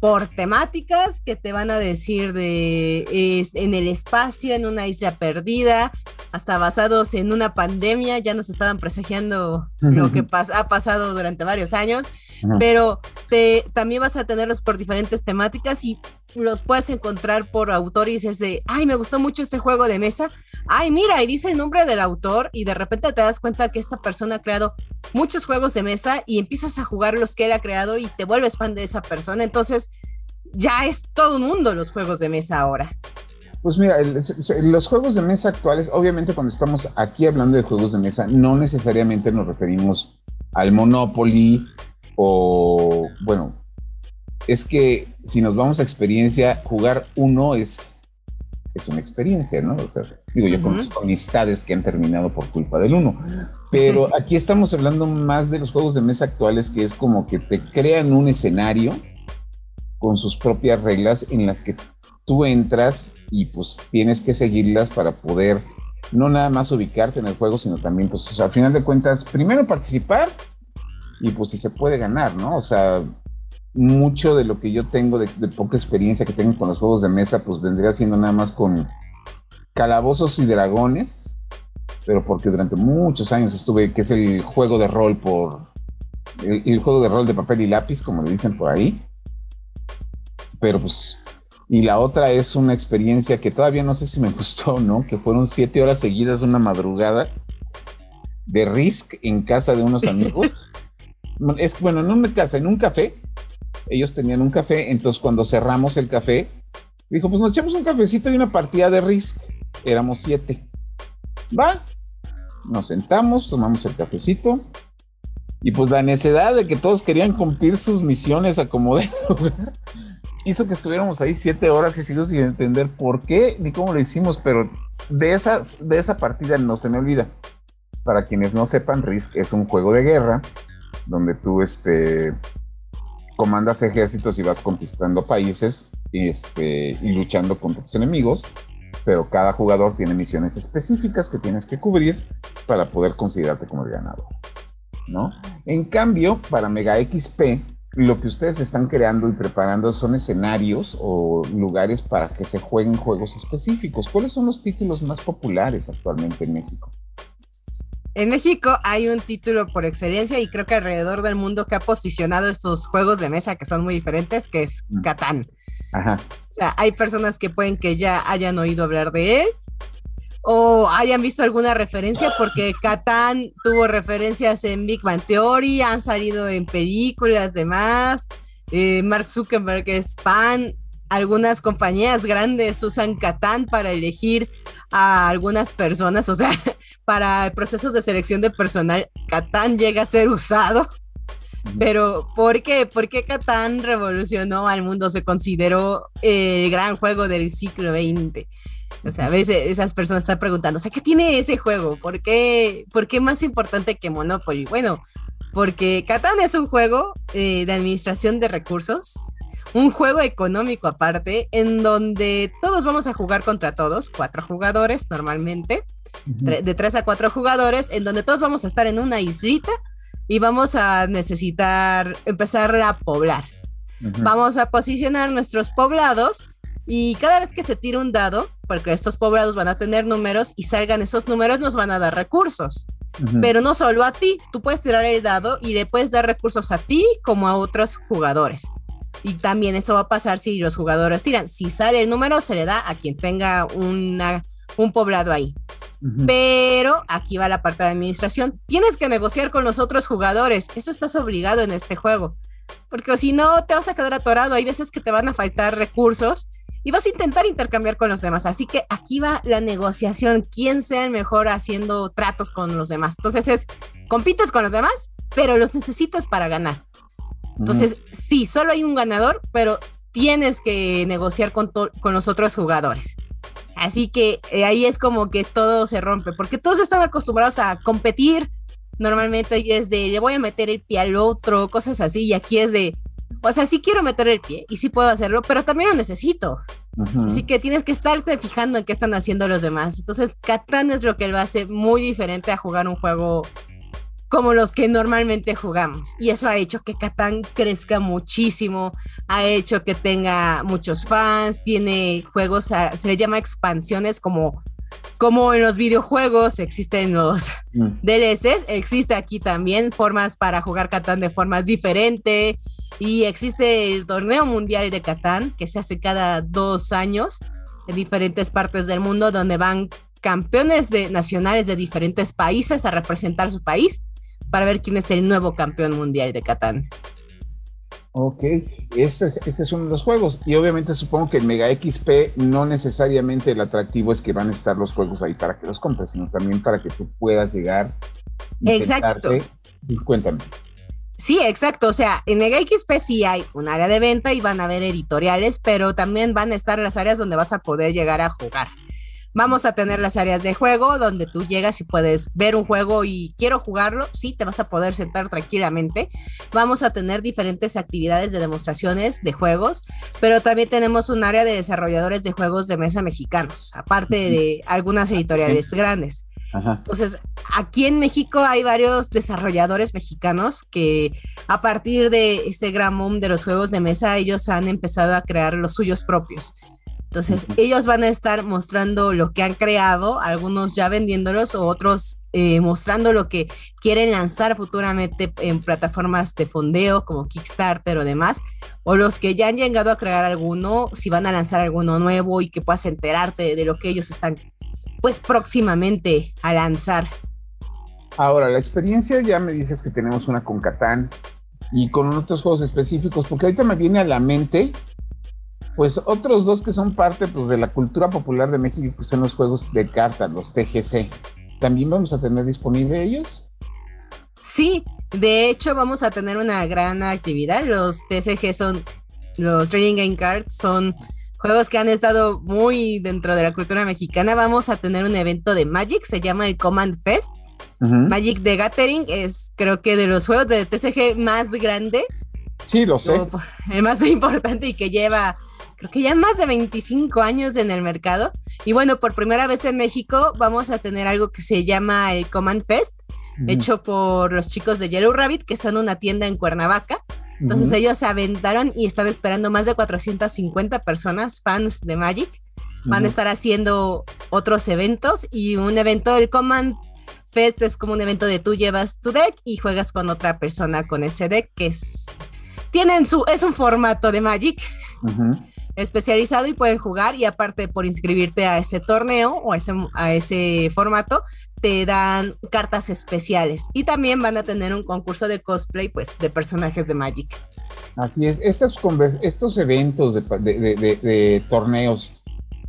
por temáticas que te van a decir de en el espacio, en una isla perdida, hasta basados en una pandemia, ya nos estaban presagiando lo que ha pasado durante varios años, pero te, también vas a tenerlos por diferentes temáticas y los puedes encontrar por autores es de, ay, me gustó mucho este juego de mesa, ay, mira, y dice el nombre del autor y de repente te das cuenta que esta persona ha creado muchos juegos de mesa y empiezas a jugar los que él ha creado y te vuelves fan de esa persona, entonces ya es todo un mundo los juegos de mesa ahora. Pues mira, los juegos de mesa actuales, obviamente cuando estamos aquí hablando de juegos de mesa, no necesariamente nos referimos al Monopoly o, bueno, es que si nos vamos a experiencia, jugar uno es, es una experiencia, ¿no? O sea, digo, yo conozco amistades que han terminado por culpa del uno, pero aquí estamos hablando más de los juegos de mesa actuales, que es como que te crean un escenario con sus propias reglas en las que tú entras y pues tienes que seguirlas para poder no nada más ubicarte en el juego, sino también, pues, al final de cuentas, primero participar y pues si se puede ganar, ¿no? O sea, mucho de lo que yo tengo de, poca experiencia que tengo con los juegos de mesa, pues vendría siendo nada más con calabozos y dragones, pero porque durante muchos años estuve, que es el juego de rol por, el, juego de rol de papel y lápiz, como le dicen por ahí, pero pues, y la otra es una experiencia que todavía no sé si me [laughs] gustó, ¿no? Que fueron siete horas seguidas, una madrugada de Risk en casa de unos amigos. [laughs] es bueno, no en una casa, en un café ellos tenían un café, entonces cuando cerramos el café, dijo, pues nos echamos un cafecito y una partida de Risk. Éramos siete. Va, nos sentamos, tomamos el cafecito. Y pues la necesidad de que todos querían cumplir sus misiones a [laughs] hizo que estuviéramos ahí siete horas y sigo sin entender por qué ni cómo lo hicimos, pero de, esas, de esa partida no se me olvida. Para quienes no sepan, Risk es un juego de guerra donde tú este, comandas ejércitos y vas conquistando países este, y luchando contra tus enemigos, pero cada jugador tiene misiones específicas que tienes que cubrir para poder considerarte como el ganador. ¿no? En cambio, para Mega XP, lo que ustedes están creando y preparando son escenarios o lugares para que se jueguen juegos específicos. ¿Cuáles son los títulos más populares actualmente en México? En México hay un título por excelencia y creo que alrededor del mundo que ha posicionado estos juegos de mesa que son muy diferentes, que es mm. Catán. Ajá. O sea, hay personas que pueden que ya hayan oído hablar de él o hayan visto alguna referencia porque Catán tuvo referencias en Big Bang Theory, han salido en películas demás. Eh, Mark Zuckerberg es fan, algunas compañías grandes usan Catán para elegir a algunas personas, o sea, para procesos de selección de personal, Catán llega a ser usado. Pero, ¿por qué? ¿Por qué Catán revolucionó al mundo? Se consideró el gran juego del siglo XX. O sea, a veces esas personas están preguntando, ¿qué tiene ese juego? ¿Por qué, ¿Por qué más importante que Monopoly? Bueno, porque Catán es un juego eh, de administración de recursos, un juego económico aparte, en donde todos vamos a jugar contra todos, cuatro jugadores normalmente, de tres a cuatro jugadores, en donde todos vamos a estar en una islita y vamos a necesitar empezar a poblar. Vamos a posicionar nuestros poblados y cada vez que se tira un dado, porque estos poblados van a tener números y salgan esos números, nos van a dar recursos. Pero no solo a ti, tú puedes tirar el dado y le puedes dar recursos a ti como a otros jugadores. Y también eso va a pasar si los jugadores tiran. Si sale el número, se le da a quien tenga una, un poblado ahí. Pero aquí va la parte de administración. Tienes que negociar con los otros jugadores. Eso estás obligado en este juego. Porque si no, te vas a quedar atorado. Hay veces que te van a faltar recursos y vas a intentar intercambiar con los demás. Así que aquí va la negociación. ¿Quién sea el mejor haciendo tratos con los demás? Entonces es, compites con los demás, pero los necesitas para ganar. Entonces, sí, solo hay un ganador, pero tienes que negociar con, con los otros jugadores. Así que eh, ahí es como que todo se rompe, porque todos están acostumbrados a competir. Normalmente y es de, le voy a meter el pie al otro, cosas así, y aquí es de, o sea, sí quiero meter el pie y sí puedo hacerlo, pero también lo necesito. Así que tienes que estarte fijando en qué están haciendo los demás. Entonces, Catán es lo que lo hace muy diferente a jugar un juego como los que normalmente jugamos. Y eso ha hecho que Catán crezca muchísimo, ha hecho que tenga muchos fans, tiene juegos, se le llama expansiones como, como en los videojuegos existen los mm. DLCs, existe aquí también formas para jugar Catán de formas diferentes. Y existe el torneo mundial de Catán que se hace cada dos años en diferentes partes del mundo donde van campeones de, nacionales de diferentes países a representar su país para ver quién es el nuevo campeón mundial de Catán. Ok, este, este, es uno de los juegos. Y obviamente supongo que en Mega XP no necesariamente el atractivo es que van a estar los juegos ahí para que los compres, sino también para que tú puedas llegar. Exacto. Y cuéntame. Sí, exacto. O sea, en Mega XP sí hay un área de venta y van a haber editoriales, pero también van a estar las áreas donde vas a poder llegar a jugar. Vamos a tener las áreas de juego donde tú llegas y puedes ver un juego y quiero jugarlo, sí, te vas a poder sentar tranquilamente. Vamos a tener diferentes actividades de demostraciones de juegos, pero también tenemos un área de desarrolladores de juegos de mesa mexicanos, aparte de algunas editoriales grandes. Entonces, aquí en México hay varios desarrolladores mexicanos que a partir de este gran boom de los juegos de mesa, ellos han empezado a crear los suyos propios. Entonces, ellos van a estar mostrando lo que han creado, algunos ya vendiéndolos o otros eh, mostrando lo que quieren lanzar futuramente en plataformas de fondeo como Kickstarter o demás, o los que ya han llegado a crear alguno, si van a lanzar alguno nuevo y que puedas enterarte de lo que ellos están, pues próximamente a lanzar. Ahora, la experiencia ya me dices que tenemos una con Catán y con otros juegos específicos, porque ahorita me viene a la mente pues otros dos que son parte pues, de la cultura popular de México, que son los juegos de cartas, los TGC. ¿También vamos a tener disponible ellos? Sí, de hecho vamos a tener una gran actividad. Los TCG son, los Trading Game Cards son juegos que han estado muy dentro de la cultura mexicana. Vamos a tener un evento de Magic, se llama el Command Fest. Magic de Gathering es creo que de los juegos de TCG más grandes. Sí, lo sé. [laughs] el más importante y que lleva creo que ya más de 25 años en el mercado. Y bueno, por primera vez en México vamos a tener algo que se llama el Command Fest, hecho por los chicos de Yellow Rabbit, que son una tienda en Cuernavaca. Entonces ellos se aventaron y están esperando más de 450 personas, fans de Magic. Van a estar haciendo otros eventos y un evento del Command Fest es como un evento de tú llevas tu deck y juegas con otra persona con ese deck que es tienen su es un formato de Magic especializado y pueden jugar y aparte por inscribirte a ese torneo o a ese, formato, te dan cartas especiales y también van a tener un concurso de cosplay pues de personajes de Magic. Así es, estos, eventos de, de, torneos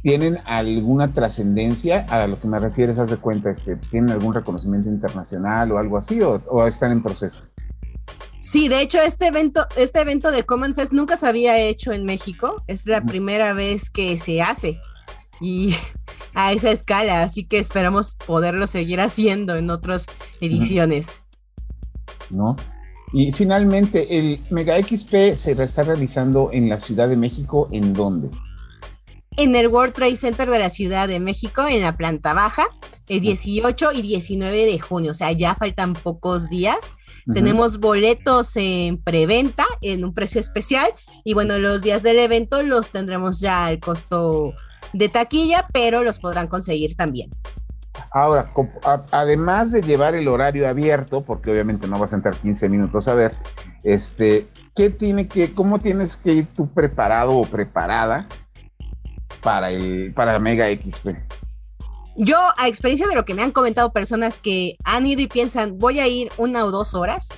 tienen alguna trascendencia a lo que me refieres, haz de cuenta, este, ¿tienen algún reconocimiento internacional o algo así o están en proceso? Sí, de hecho, este evento, este evento de Common Fest nunca se había hecho en México. Es la primera vez que se hace. Y [laughs] a esa escala, así que esperamos poderlo seguir haciendo en otras ediciones. ¿No? Y finalmente, el Mega XP se está realizando en la Ciudad de México, ¿en dónde? En el World Trade Center de la Ciudad de México, en la planta baja, el 18 y 19 de junio, o sea, ya faltan pocos días. Tenemos boletos en preventa en un precio especial y bueno, los días del evento los tendremos ya al costo de taquilla, pero los podrán conseguir también. Ahora, además de llevar el horario abierto, porque obviamente no vas a entrar 15 minutos a ver, este, ¿qué tiene que, cómo tienes que ir tú preparado o preparada para el para Mega XP? Yo, a experiencia de lo que me han comentado personas que han ido y piensan, voy a ir una o dos horas,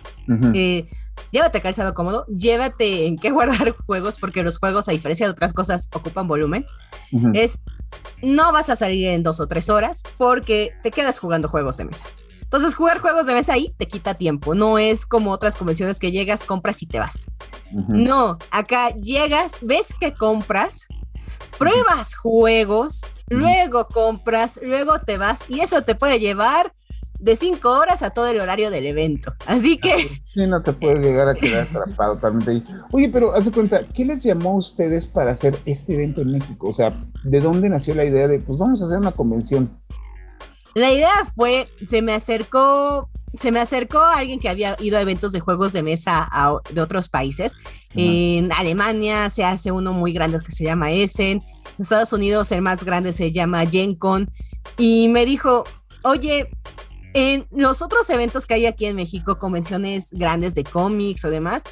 eh, llévate calzado cómodo, llévate en qué [laughs] guardar juegos, porque los juegos, a diferencia de otras cosas, ocupan volumen. Es, no vas a salir en dos o tres horas porque te quedas jugando juegos de mesa. Entonces, jugar juegos de mesa ahí te quita tiempo. No es como otras convenciones que llegas, compras y te vas. No, acá llegas, ves que compras, pruebas juegos, luego compras, luego te vas y eso te puede llevar de cinco horas a todo el horario del evento. Así que... Sí, no te puedes llegar a quedar atrapado también ahí. Oye, pero haz de cuenta, ¿qué les llamó a ustedes para hacer este evento en México? O sea, ¿de dónde nació la idea de, pues vamos a hacer una convención? La idea fue, se me acercó se me acercó alguien que había ido a eventos de juegos de mesa de otros países. En Alemania se hace uno muy grande que se llama Essen. En Estados Unidos el más grande se llama GenCon. Y me dijo, oye, en los otros eventos que hay aquí en México, convenciones grandes de cómics o demás,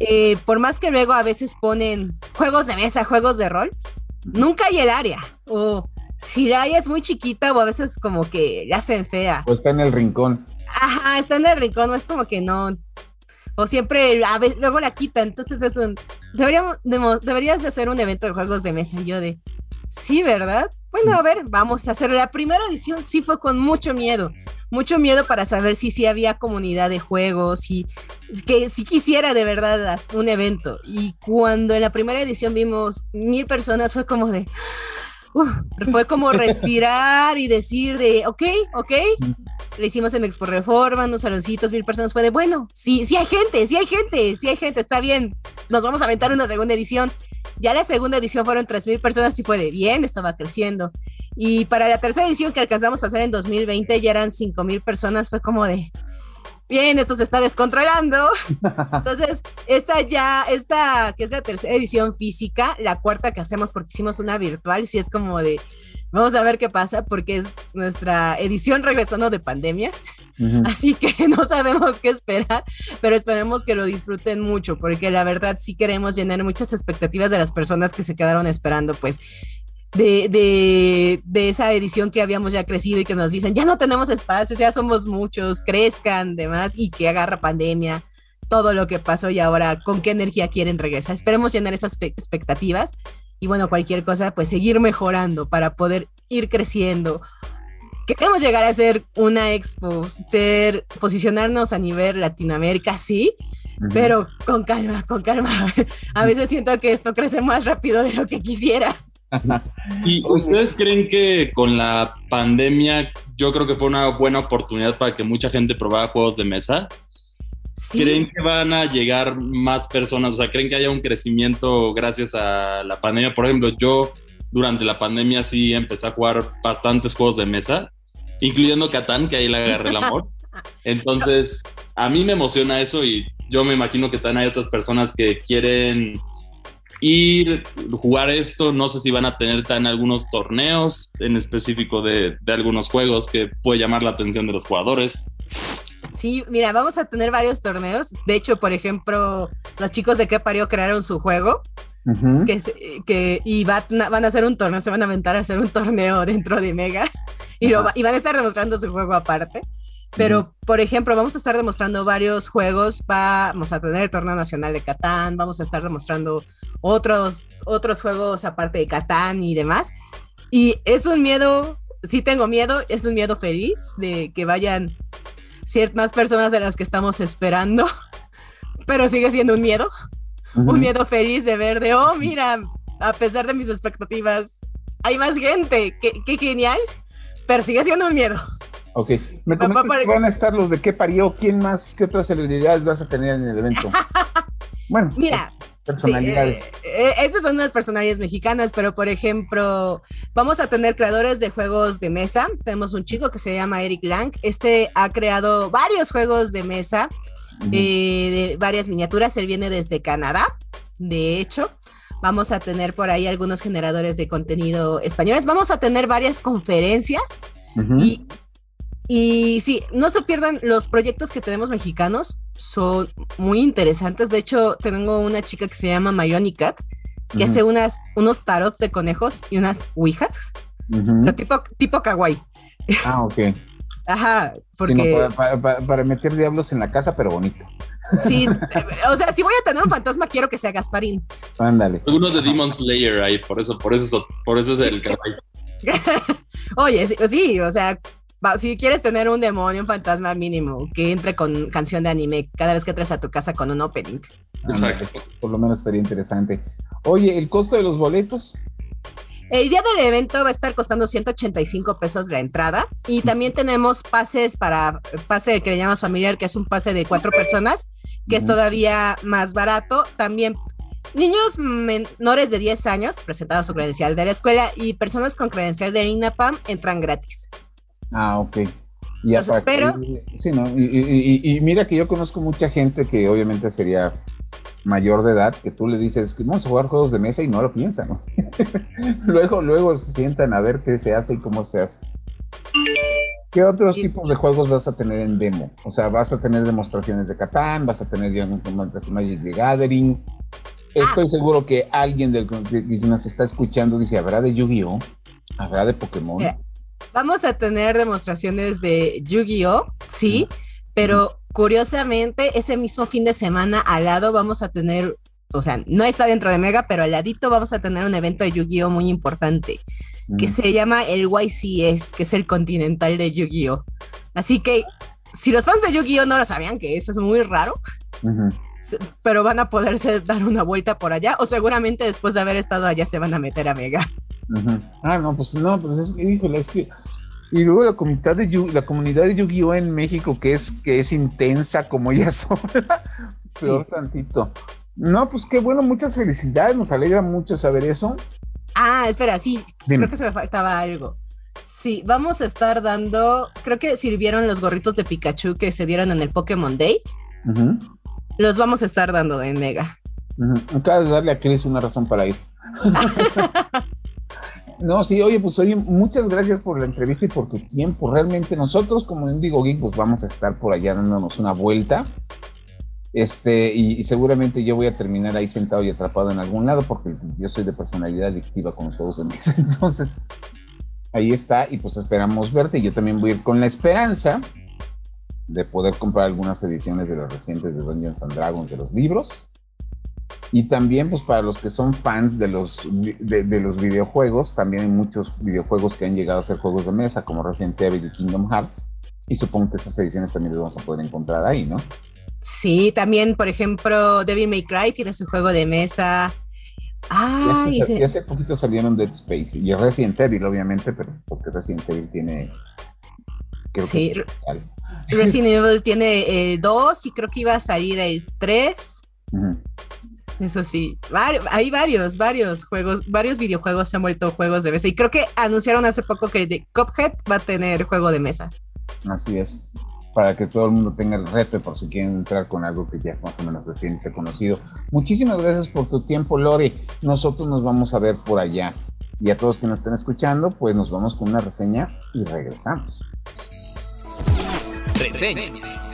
eh, por más que luego a veces ponen juegos de mesa, juegos de rol, nunca hay el área. O si la hay es muy chiquita o a veces como que la hacen fea. O está en el rincón. Ajá, está en el rincón, no es como que no. O siempre, a veces, luego la quita, entonces es un... Deberíamos, deberías de hacer un evento de juegos de mesa. Yo de, sí, ¿verdad? Bueno, a ver, vamos a hacer. La primera edición sí fue con mucho miedo. Mucho miedo para saber si sí había comunidad de juegos, y que si quisiera de verdad un evento. Y cuando en la primera edición vimos mil personas, fue como de fue como respirar y decir de, ok, ok, le hicimos en Expo Reforma, unos saloncitos, mil personas, fue de, bueno, sí, sí hay gente, sí hay gente, sí hay gente, está bien, nos vamos a aventar una segunda edición. Ya la segunda edición fueron tres mil personas y fue de bien, estaba creciendo. Y para la tercera edición que alcanzamos a hacer en 2020 ya eran cinco mil personas, fue como de, bien, esto se está descontrolando. Entonces, esta ya, esta que es la tercera edición física, la cuarta que hacemos porque hicimos una virtual, sí es como de, vamos a ver qué pasa porque es nuestra edición regresando de pandemia. Así que [laughs] no sabemos qué esperar, pero esperemos que lo disfruten mucho porque la verdad sí queremos llenar muchas expectativas de las personas que se quedaron esperando, pues de, de, esa edición que habíamos ya crecido y que nos dicen, ya no tenemos espacios, ya somos muchos, crezcan, demás, y que agarra pandemia, todo lo que pasó y ahora con qué energía quieren regresar. Esperemos llenar esas expectativas y bueno, cualquier cosa, pues seguir mejorando para poder ir creciendo. Queremos llegar a ser una expo, ser, posicionarnos a nivel Latinoamérica, sí, pero con calma, con calma. [laughs] A veces siento que esto crece más rápido de lo que quisiera. ¿Y [laughs] ustedes creen que con la pandemia, yo creo que fue una buena oportunidad para que mucha gente probara juegos de mesa? ¿Creen que van a llegar más personas? O sea, ¿creen que haya un crecimiento gracias a la pandemia? Por ejemplo, yo durante la pandemia sí empecé a jugar bastantes juegos de mesa, incluyendo Catán, que ahí le agarré el amor. [laughs] Entonces, a mí me emociona eso y yo me imagino que también hay otras personas que quieren ir, jugar esto. No sé si van a tener tan algunos torneos en específico de, algunos juegos que puede llamar la atención de los jugadores. Sí, mira, vamos a tener varios torneos. De hecho, por ejemplo, los chicos de qué parió crearon su juego. que, que, y van a hacer un torneo, se van a aventar a hacer un torneo dentro de Mega [laughs] y, y van a estar demostrando su juego aparte. Pero, por ejemplo, vamos a estar demostrando varios juegos, vamos a tener el torneo nacional de Catán, vamos a estar demostrando otros, otros juegos aparte de Catán y demás. Y es un miedo, sí tengo miedo, es un miedo feliz de que vayan ciertas más personas de las que estamos esperando, [laughs] pero sigue siendo un miedo, un miedo feliz de ver de, oh, mira, a pesar de mis expectativas, hay más gente, qué, qué genial, pero sigue siendo un miedo. Ok. Me comentas que van a estar los de qué parió, quién más, qué otras celebridades vas a tener en el evento. [laughs] bueno, mira. Personalidades. Eh, eh, esas son unas personalidades mexicanas, pero por ejemplo, vamos a tener creadores de juegos de mesa. Tenemos un chico que se llama Eric Lang. Este ha creado varios juegos de mesa, eh, de varias miniaturas. Él viene desde Canadá, de hecho. Vamos a tener por ahí algunos generadores de contenido españoles. Vamos a tener varias conferencias. Y y sí, no se pierdan, los proyectos que tenemos mexicanos son muy interesantes. De hecho, tengo una chica que se llama Mayoni Cat, que hace unas, unos tarot de conejos y unas ouijas, tipo, tipo kawaii. Ah, ok. [laughs] Ajá, porque... para, meter diablos en la casa, pero bonito. Sí, [laughs] o sea, si voy a tener un fantasma, quiero que sea Gasparín. Ándale. Algunos de Demon Slayer ahí, por eso, por eso, por eso es el [laughs] kawaii. Oye, sí, o sea, si quieres tener un demonio, un fantasma mínimo, que entre con canción de anime cada vez que entres a tu casa con un opening. Exacto. Por lo menos estaría interesante. Oye, ¿el costo de los boletos? El día del evento va a estar costando 185 pesos la entrada y también tenemos pases para pase que le llamas familiar, que es un pase de cuatro personas, que es todavía más barato. También niños menores de 10 años presentados su credencial de la escuela y personas con credencial de INAPAM entran gratis. Ah, ok. Y, pero, sí, ¿no? Y, mira que yo conozco mucha gente que obviamente sería mayor de edad, que tú le dices que vamos a jugar juegos de mesa y no lo piensan, ¿no? [laughs] luego, luego se sientan a ver qué se hace y cómo se hace. ¿Qué otros tipos de juegos vas a tener en demo? O sea, vas a tener demostraciones de Catán, vas a tener ya un Magic de Gathering. Estoy ah. seguro que alguien del, que nos está escuchando dice, ¿habrá de Yu-Gi-Oh? ¿Habrá de Pokémon? Vamos a tener demostraciones de Yu-Gi-Oh, sí, pero curiosamente ese mismo fin de semana al lado vamos a tener, o sea, no está dentro de Mega, pero al ladito vamos a tener un evento de Yu-Gi-Oh muy importante que se llama el YCS, que es el Continental de Yu-Gi-Oh. Así que si los fans de Yu-Gi-Oh no lo sabían, que eso es muy raro, pero van a poderse dar una vuelta por allá o seguramente después de haber estado allá se van a meter a Mega. Ah, no, pues no, pues es, híjole, es que y luego la comunidad de Yu, la comunidad de Yu-Gi-Oh en México que es que es intensa como ella [laughs] sola, peor tantito. No, pues qué bueno, muchas felicidades, nos alegra mucho saber eso. Ah, espera, sí, creo que se me faltaba algo. Sí, vamos a estar dando, creo que sirvieron los gorritos de Pikachu que se dieron en el Pokémon Day. Los vamos a estar dando en Mega. Acaba de darle a Chris una razón para ir. [laughs] No, sí, oye, pues oye, muchas gracias por la entrevista y por tu tiempo. Realmente nosotros como Indigo Geek pues vamos a estar por allá dándonos una vuelta. Este, y, seguramente yo voy a terminar ahí sentado y atrapado en algún lado porque yo soy de personalidad adictiva con los juegos de mesa. [laughs] Entonces, ahí está y pues esperamos verte. Yo también voy a ir con la esperanza de poder comprar algunas ediciones de las recientes de Dungeons and Dragons de los libros y también, pues para los que son fans de los, de, los videojuegos, también hay muchos videojuegos que han llegado a ser juegos de mesa, como Resident Evil y Kingdom Hearts. Y supongo que esas ediciones también las vamos a poder encontrar ahí, ¿no? Sí, también, por ejemplo, Devil May Cry tiene su juego de mesa. Ah, y hace, hace poquito salieron Dead Space y Resident Evil, obviamente, pero porque Resident Evil tiene. sí, Resident Evil tiene el 2 y creo que iba a salir el 3. Eso sí, hay varios, varios juegos, varios videojuegos se han vuelto juegos de mesa. Y creo que anunciaron hace poco que de Cuphead va a tener juego de mesa. Así es, para que todo el mundo tenga el reto por si quieren entrar con algo que ya más o menos recién conocido. Muchísimas gracias por tu tiempo, Lori. Nosotros nos vamos a ver por allá. Y a todos que nos estén escuchando, pues nos vamos con una reseña y regresamos. Reseñas.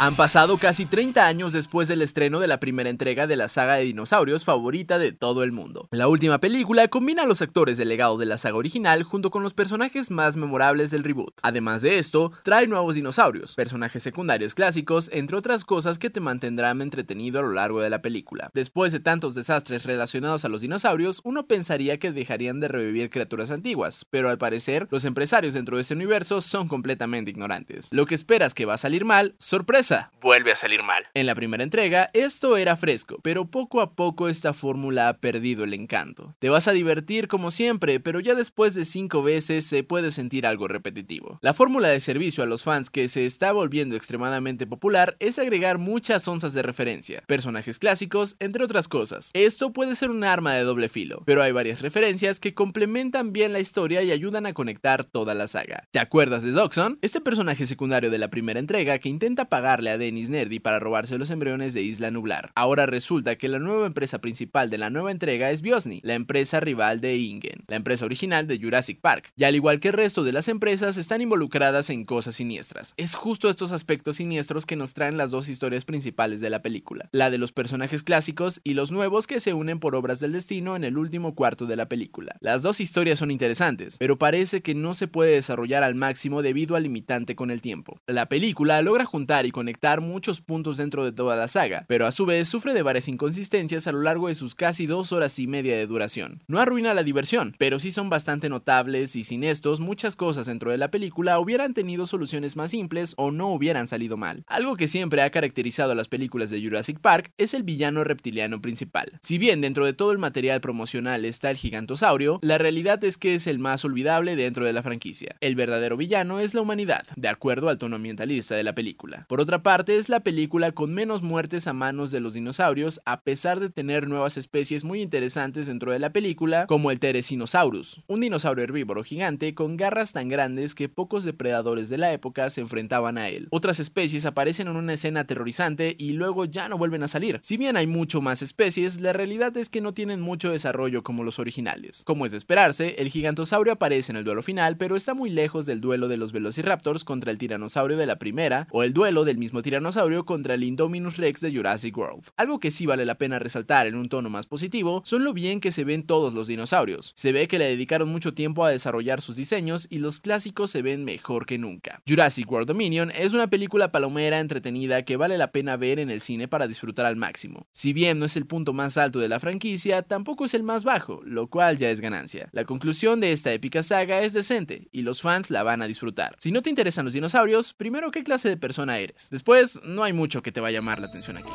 Han pasado casi 30 años después del estreno de la primera entrega de la saga de dinosaurios favorita de todo el mundo. La última película combina a los actores del legado de la saga original junto con los personajes más memorables del reboot. Además de esto, trae nuevos dinosaurios, personajes secundarios clásicos, entre otras cosas que te mantendrán entretenido a lo largo de la película. Después de tantos desastres relacionados a los dinosaurios, uno pensaría que dejarían de revivir criaturas antiguas, pero al parecer, los empresarios dentro de este universo son completamente ignorantes. Lo que esperas que va a salir mal, sorpresa vuelve a salir mal. En la primera entrega, esto era fresco, pero poco a poco esta fórmula ha perdido el encanto. Te vas a divertir como siempre, pero ya después de cinco veces se puede sentir algo repetitivo. La fórmula de servicio a los fans que se está volviendo extremadamente popular es agregar muchas onzas de referencia, personajes clásicos, entre otras cosas. Esto puede ser un arma de doble filo, pero hay varias referencias que complementan bien la historia y ayudan a conectar toda la saga. ¿Te acuerdas de Doxon? Este personaje secundario de la primera entrega que intenta pagar a Dennis Nerdy para robarse los embriones de Isla Nublar. Ahora resulta que la nueva empresa principal de la nueva entrega es Biosny, la empresa rival de Ingen, la empresa original de Jurassic Park, y al igual que el resto de las empresas están involucradas en cosas siniestras. Es justo estos aspectos siniestros que nos traen las dos historias principales de la película, la de los personajes clásicos y los nuevos que se unen por obras del destino en el último cuarto de la película. Las dos historias son interesantes, pero parece que no se puede desarrollar al máximo debido al limitante con el tiempo. La película logra juntar y conectar muchos puntos dentro de toda la saga, pero a su vez sufre de varias inconsistencias a lo largo de sus casi dos horas y media de duración. No arruina la diversión, pero sí son bastante notables y sin estos muchas cosas dentro de la película hubieran tenido soluciones más simples o no hubieran salido mal. Algo que siempre ha caracterizado a las películas de Jurassic Park es el villano reptiliano principal. Si bien dentro de todo el material promocional está el gigantosaurio, la realidad es que es el más olvidable dentro de la franquicia. El verdadero villano es la humanidad, de acuerdo al tono ambientalista de la película. Por otra parte, es la película con menos muertes a manos de los dinosaurios, a pesar de tener nuevas especies muy interesantes dentro de la película, como el Teresinosaurus, un dinosaurio herbívoro gigante con garras tan grandes que pocos depredadores de la época se enfrentaban a él. Otras especies aparecen en una escena aterrorizante y luego ya no vuelven a salir. Si bien hay mucho más especies, la realidad es que no tienen mucho desarrollo como los originales. Como es de esperarse, el gigantosaurio aparece en el duelo final, pero está muy lejos del duelo de los velociraptors contra el tiranosaurio de la primera o el duelo del mismo tiranosaurio contra el Indominus Rex de Jurassic World. Algo que sí vale la pena resaltar en un tono más positivo son lo bien que se ven todos los dinosaurios. Se ve que le dedicaron mucho tiempo a desarrollar sus diseños y los clásicos se ven mejor que nunca. Jurassic World Dominion es una película palomera entretenida que vale la pena ver en el cine para disfrutar al máximo. Si bien no es el punto más alto de la franquicia, tampoco es el más bajo, lo cual ya es ganancia. La conclusión de esta épica saga es decente y los fans la van a disfrutar. Si no te interesan los dinosaurios, primero qué clase de persona eres. Después, no hay mucho que te va a llamar la atención aquí.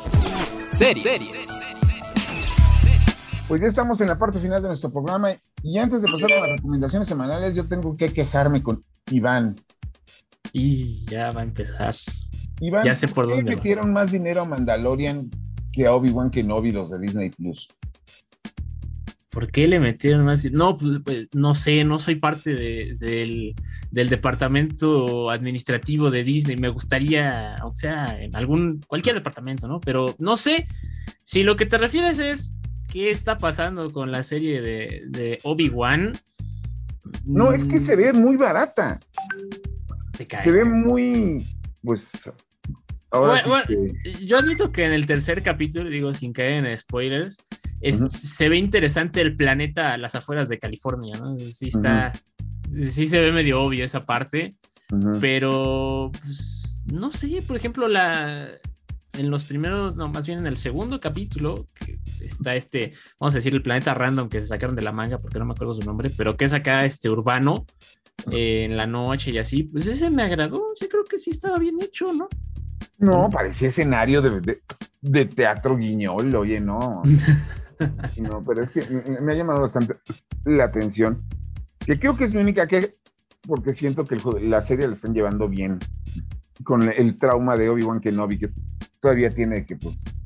Series. Pues ya estamos en la parte final de nuestro programa y antes de pasar a las recomendaciones semanales, yo tengo que quejarme con Iván. Y ya va a empezar. Iván, ya sé por dónde metieron más dinero a Mandalorian que a Obi-Wan Kenobi los de Disney Plus? ¿Por qué le metieron más? No, pues, pues, no sé, no soy parte del, departamento administrativo de Disney. Me gustaría, o sea, en algún, cualquier departamento, ¿no? Pero no sé si lo que te refieres es qué está pasando con la serie de, de Obi-Wan. No, es que se ve muy barata. Se, se ve muy, pues, yo admito que en el tercer capítulo, digo, sin caer en spoilers, se ve interesante el planeta a las afueras de California, ¿no? Sí está, sí se ve medio obvio esa parte, pero pues, no sé, por ejemplo, la en los primeros, no, más bien en el segundo capítulo, que está este, vamos a decir, el planeta random que se sacaron de la manga, porque no me acuerdo su nombre, pero que es acá este urbano, eh, en la noche y así, pues ese me agradó, sí creo que sí estaba bien hecho, ¿no? No, parecía escenario de, teatro guiñol, oye, no. [laughs] [laughs] no, pero es que me ha llamado bastante la atención. Que creo que es mi única que, porque siento que la serie la están llevando bien con el trauma de Obi-Wan Kenobi, que todavía tiene que, pues,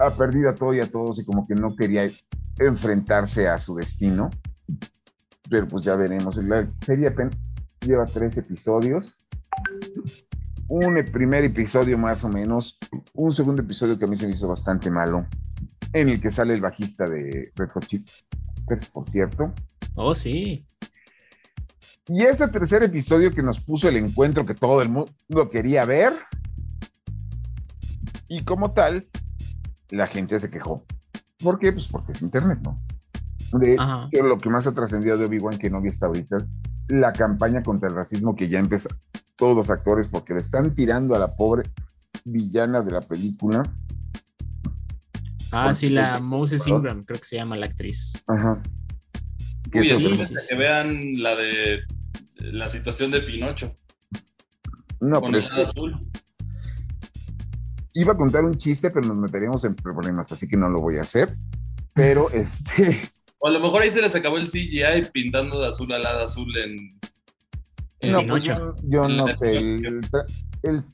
ha perdido a todo y a todos y como que no quería enfrentarse a su destino. Pero pues ya veremos. La serie lleva tres episodios un primer episodio más o menos, un segundo episodio que a mí se me hizo bastante malo, en el que sale el bajista de Red Hot Chip, por cierto. Oh, sí. Y este tercer episodio que nos puso el encuentro que todo el mundo quería ver, y como tal, la gente se quejó. ¿Por qué? Pues porque es internet, ¿no? De lo que más ha trascendido de Obi-Wan que no había hasta ahorita, la campaña contra el racismo que ya empezó, todos los actores porque le están tirando a la pobre villana de la película. Ah, sí, la Moses Ingram, creo que se llama la actriz. Ajá. Que, que vean la de la situación de Pinocho. No, pero azul. Iba a contar un chiste, pero nos meteríamos en problemas, así que no lo voy a hacer. Pero [laughs] este. O a lo mejor ahí se les acabó el CGI pintando de azul al lado azul en no, pues yo, no sé.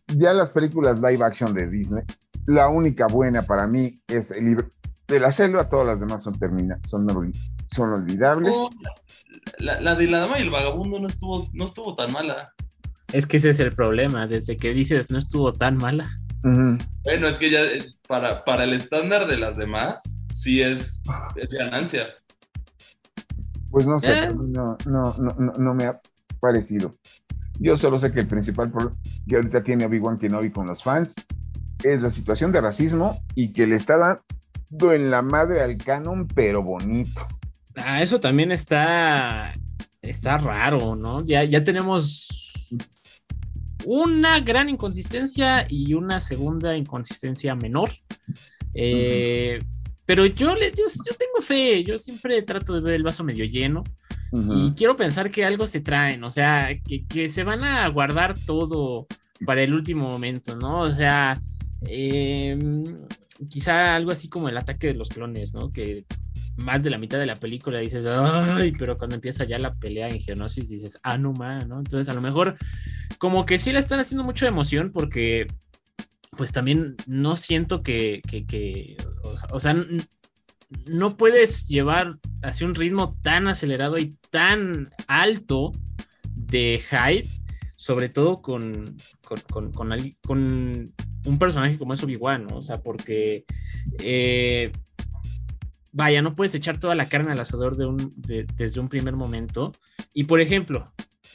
ya las películas live action de Disney, la única buena para mí es el libro de la selva, todas las demás son termina, son, son olvidables. Oh, la, de la dama y el vagabundo no estuvo, no estuvo tan mala. Es que ese es el problema, desde que dices no estuvo tan mala. Bueno, es que ya eh, para, para el estándar de las demás, sí es, ganancia. Pues no sé, eh. no, no, no, no, me ha parecido. Yo solo sé que el principal problema que ahorita tiene Obi-Wan Kenobi con los fans es la situación de racismo y que le está dando en la madre al canon, pero bonito. Ah, eso también está, está raro, ¿no? Ya, ya tenemos una gran inconsistencia y una segunda inconsistencia menor. Eh, pero yo, le, yo, yo, tengo fe, yo siempre trato de ver el vaso medio lleno. Y quiero pensar que algo se traen, o sea, que, se van a guardar todo para el último momento, ¿no? O sea, em, quizá algo así como el ataque de los clones, ¿no? Que más de la mitad de la película dices, pero cuando empieza ya la pelea en Geonosis dices, ah, no más, ¿no? Entonces a lo mejor como que sí le están haciendo mucha emoción porque pues también no siento que, que, o sea, no puedes llevar hacia un ritmo tan acelerado y tan alto de hype, sobre todo con, con, con, un personaje como es Obi-Wan, ¿no? O sea, porque, eh, vaya, no puedes echar toda la carne al asador de un, desde un primer momento. Y, por ejemplo,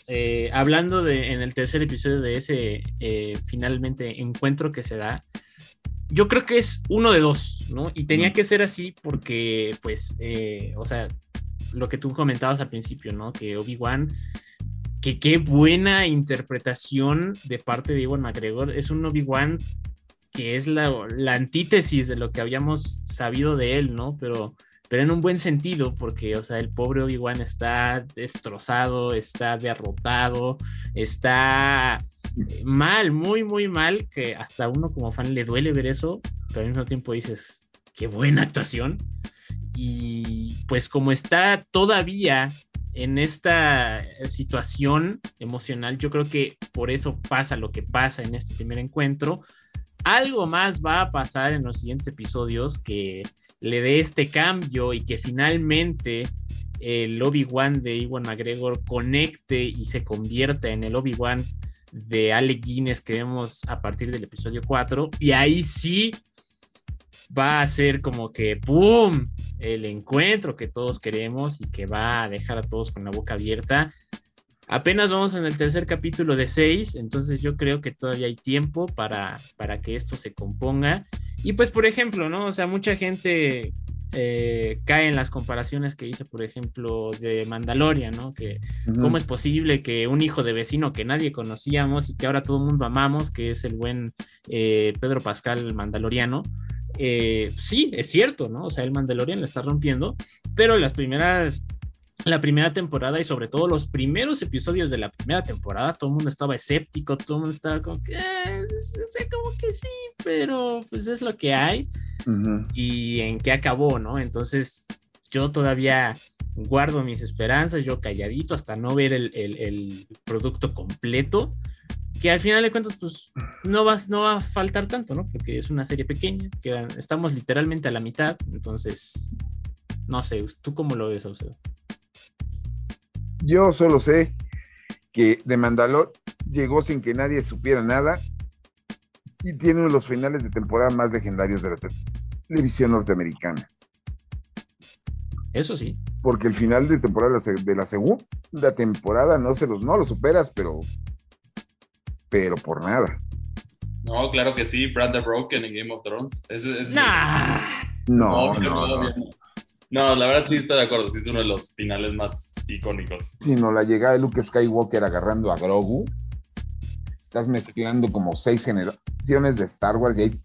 eh, hablando de, en el tercer episodio de ese eh, finalmente encuentro que se da, yo creo que es uno de dos, ¿no? Y tenía que ser así porque, pues, eh, o sea, lo que tú comentabas al principio, ¿no? Que Obi-Wan, que qué buena interpretación de parte de Iwan McGregor. Es un Obi-Wan que es la, la, antítesis de lo que habíamos sabido de él, ¿no? Pero, pero en un buen sentido, porque, o sea, el pobre Obi-Wan está destrozado, está derrotado, está mal, muy, muy mal, que hasta uno como fan le duele ver eso, pero al mismo tiempo dices, qué buena actuación. y pues como está todavía en esta situación emocional, yo creo que por eso pasa lo que pasa en este primer encuentro. Algo más va a pasar en los siguientes episodios que le dé este cambio y que finalmente el Obi-Wan de Iwan McGregor conecte y se convierta en el Obi-Wan de Alec Guinness que vemos a partir del episodio 4. Y ahí sí va a ser como que ¡pum! El encuentro que todos queremos y que va a dejar a todos con la boca abierta. Apenas vamos en el tercer capítulo de seis, entonces yo creo que todavía hay tiempo para, para que esto se componga. Y pues, por ejemplo, ¿no? O sea, mucha gente eh, cae en las comparaciones que hice, por ejemplo, de Mandalorian, ¿no? Que cómo es posible que un hijo de vecino que nadie conocíamos y que ahora todo el mundo amamos, que es el buen eh, Pedro Pascal Mandaloriano, eh, sí, es cierto, ¿no? O sea, el Mandalorian le está rompiendo, pero las primeras, la primera temporada y sobre todo los primeros episodios de la primera temporada, todo el mundo estaba escéptico, todo el mundo estaba como que, eh, sé, como que sí, pero pues es lo que hay. Y en qué acabó, ¿no? Entonces, yo todavía guardo mis esperanzas, yo calladito hasta no ver el, el producto completo que al final de cuentas, pues no, vas, no va a faltar tanto, ¿no? Porque es una serie pequeña, que estamos literalmente a la mitad, entonces, no sé, ¿tú cómo lo ves, Ausedo? Yo solo sé que de Mandalor llegó sin que nadie supiera nada y tiene uno de los finales de temporada más legendarios de la televisión norteamericana. Eso sí. Porque el final de temporada de la segunda temporada no se los, no lo superas, pero pero por nada. No, claro que sí, Brand the Broken en Game of Thrones. No, no, no, no, la verdad sí estoy de acuerdo, sí es uno de los finales más icónicos. Sí, no, la llegada de Luke Skywalker agarrando a Grogu. Estás mezclando como seis generaciones de Star Wars y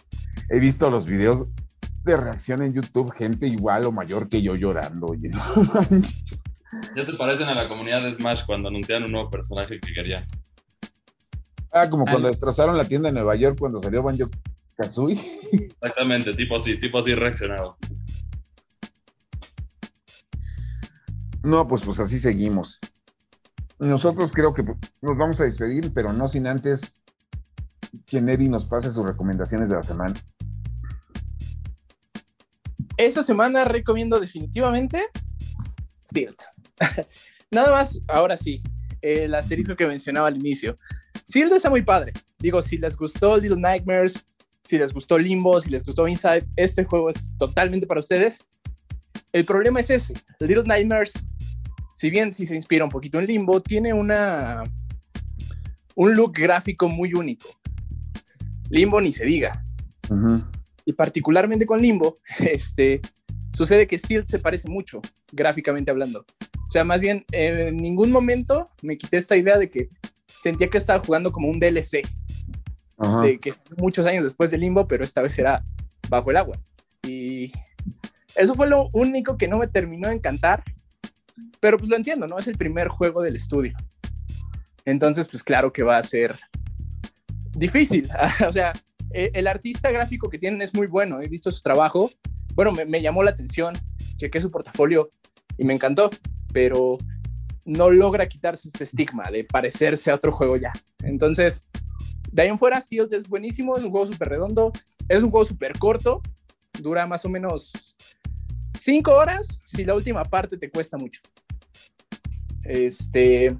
he visto los videos de reacción en YouTube, gente igual o mayor que yo llorando. Oye. [laughs] ya se parecen a la comunidad de Smash cuando anunciaron un nuevo personaje que querían. Ah, como cuando destrozaron la tienda en Nueva York cuando salió Banjo Kazooie. Exactamente, tipo así, tipo así reaccionado. No, pues, pues así seguimos. Nosotros creo que nos vamos a despedir, pero no sin antes que Neri nos pase sus recomendaciones de la semana. Esta semana recomiendo definitivamente Stilt. [laughs] Nada más, ahora sí, el asterisco que mencionaba al inicio. Shield está muy padre. Digo, si les gustó Little Nightmares, si les gustó Limbo, si les gustó Inside, este juego es totalmente para ustedes. El problema es ese. Little Nightmares, si bien sí se inspira un poquito en Limbo, tiene una un look gráfico muy único. Limbo ni se diga. Y particularmente con Limbo, [laughs] este, sucede que Shield se parece mucho, gráficamente hablando. O sea, más bien, en ningún momento me quité esta idea de que sentía que estaba jugando como un DLC, de que muchos años después de Limbo, pero esta vez era bajo el agua. Y eso fue lo único que no me terminó de encantar, pero pues lo entiendo, ¿no? Es el primer juego del estudio. Entonces, pues claro que va a ser difícil. [laughs] o sea, e, el artista gráfico que tienen es muy bueno, he visto su trabajo. Bueno, me, me llamó la atención, chequé su portafolio y me encantó, pero no logra quitarse este estigma de parecerse a otro juego ya. Entonces, de ahí en fuera, Sealed es buenísimo, es un juego súper redondo, es un juego súper corto, dura más o menos cinco horas si la última parte te cuesta mucho. Este,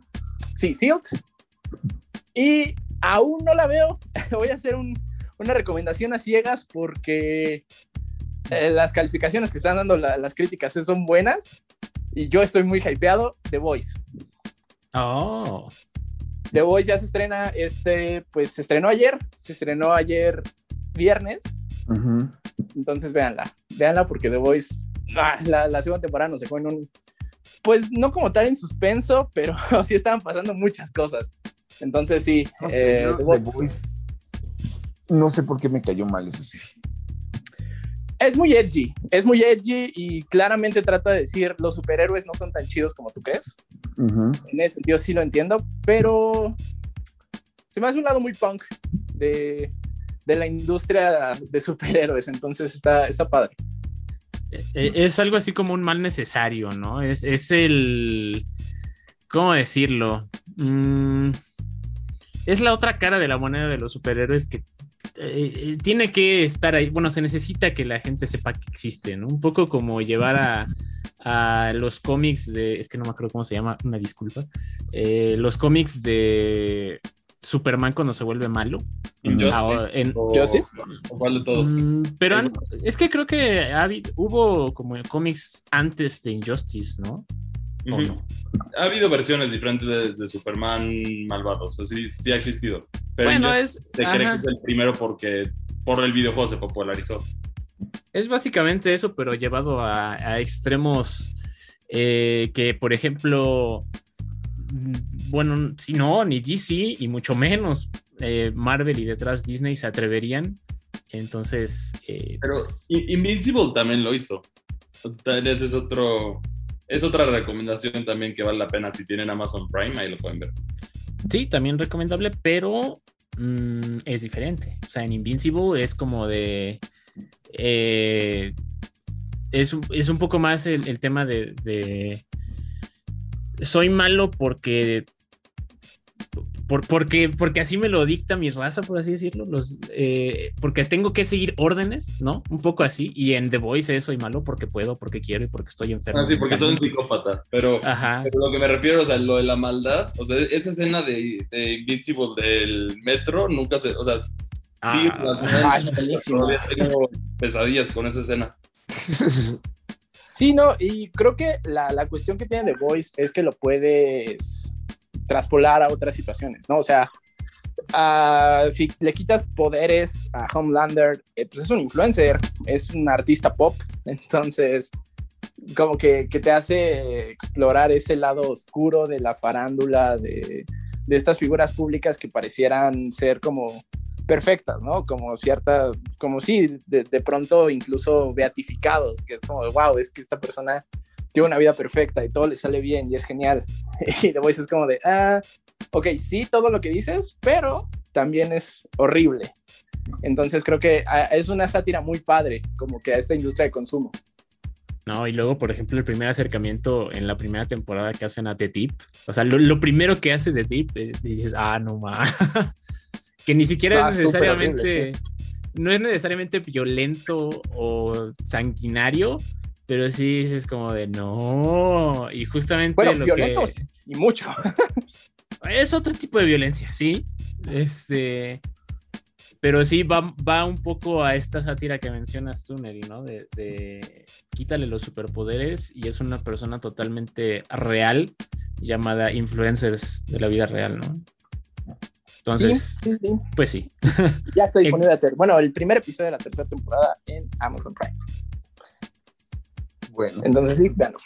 sí, Sealed. Y aún no la veo, [laughs] voy a hacer una recomendación a ciegas porque eh, las calificaciones que están dando las críticas son buenas, y yo estoy muy hypeado, The Voice. Oh. The Voice ya se estrena, este, pues se estrenó ayer, se estrenó ayer viernes. Entonces véanla, véanla porque The Voice, ah, la, segunda temporada nos dejó en un, pues no como tal en suspenso, pero [laughs] sí estaban pasando muchas cosas. Entonces sí, no sé, eh, The Voice, no sé por qué me cayó mal ese sí es muy edgy, es muy edgy y claramente trata de decir los superhéroes no son tan chidos como tú crees. En ese sentido sí lo entiendo, pero se me hace un lado muy punk de, la industria de superhéroes, entonces está, está padre. e, es algo así como un mal necesario, ¿no? Es, es el. ¿Cómo decirlo? Mm, es la otra cara de la moneda de los superhéroes que eh, eh, tiene que estar ahí. Bueno, se necesita que la gente sepa que existe, ¿no? Un poco como llevar a, a los cómics de. Es que no me acuerdo cómo se llama, una disculpa. Eh, los cómics de Superman cuando se vuelve malo. ¿En Justice? ¿O, cuál de todos? Mm, pero es que creo que hubo como cómics antes de Injustice, ¿no? Ha habido versiones diferentes de, Superman malvados, así sí ha existido. Pero bueno, es. Se cree que es el primero porque por el videojuego se popularizó. Es básicamente eso, pero llevado a, extremos eh, que, por ejemplo, mm, bueno, si no, ni DC y mucho menos eh, Marvel y detrás Disney se atreverían. Entonces. Eh, pero pues Invincible también lo hizo. Ese es otro es otra recomendación también que vale la pena si tienen Amazon Prime, ahí lo pueden ver. Sí, también recomendable, pero mm, es diferente. O sea, en Invincible es como de... Eh, es, un poco más el, tema de, Soy malo porque porque, porque así me lo dicta mi raza, por así decirlo. Los, eh, porque tengo que seguir órdenes, ¿no? Un poco así. Y en The Voice soy malo porque puedo, porque quiero y porque estoy enfermo. Ah, sí, porque soy un psicópata. Pero, lo que me refiero, o sea, lo de la maldad, o sea, esa escena de, de Invincible del metro, nunca se. O sea, sí, ah, las ah, tengo pesadillas con esa escena. [laughs] Sí, no, y creo que la, la cuestión que tiene The Voice es que lo puedes traspolar a otras situaciones, ¿no? O sea, uh, si le quitas poderes a Homelander, eh, pues es un influencer, es un artista pop, [laughs] entonces como que, te hace explorar ese lado oscuro de la farándula, de, de estas figuras públicas que parecieran ser como perfectas, ¿no? Como cierta, como sí, de, de, pronto incluso beatificados, que es como, wow, es que esta persona tiene una vida perfecta y todo le sale bien y es genial. [laughs] Y The Voice es como de, ah, ok, sí, todo lo que dices, pero también es horrible. Entonces creo que ah, es una sátira muy padre, como que a esta industria de consumo. No, y luego, por ejemplo, el primer acercamiento en la primera temporada que hacen a The Tip, o sea, lo, primero que hace The Tip, eh, dices, ah, no más, [laughs] que ni siquiera es necesariamente, no es necesariamente violento o sanguinario, pero sí es como de no. Y justamente. Bueno, violentos y mucho. [laughs] es otro tipo de violencia, sí. Este. Pero sí va, va un poco a esta sátira que mencionas tú, Neri, ¿no? De, de, quítale los superpoderes y es una persona totalmente real llamada influencers de la vida real, ¿no? Entonces, pues sí. Ya está [laughs] disponible. bueno, el primer episodio de la tercera temporada en Amazon Prime. Bueno. Entonces sí, veanlo.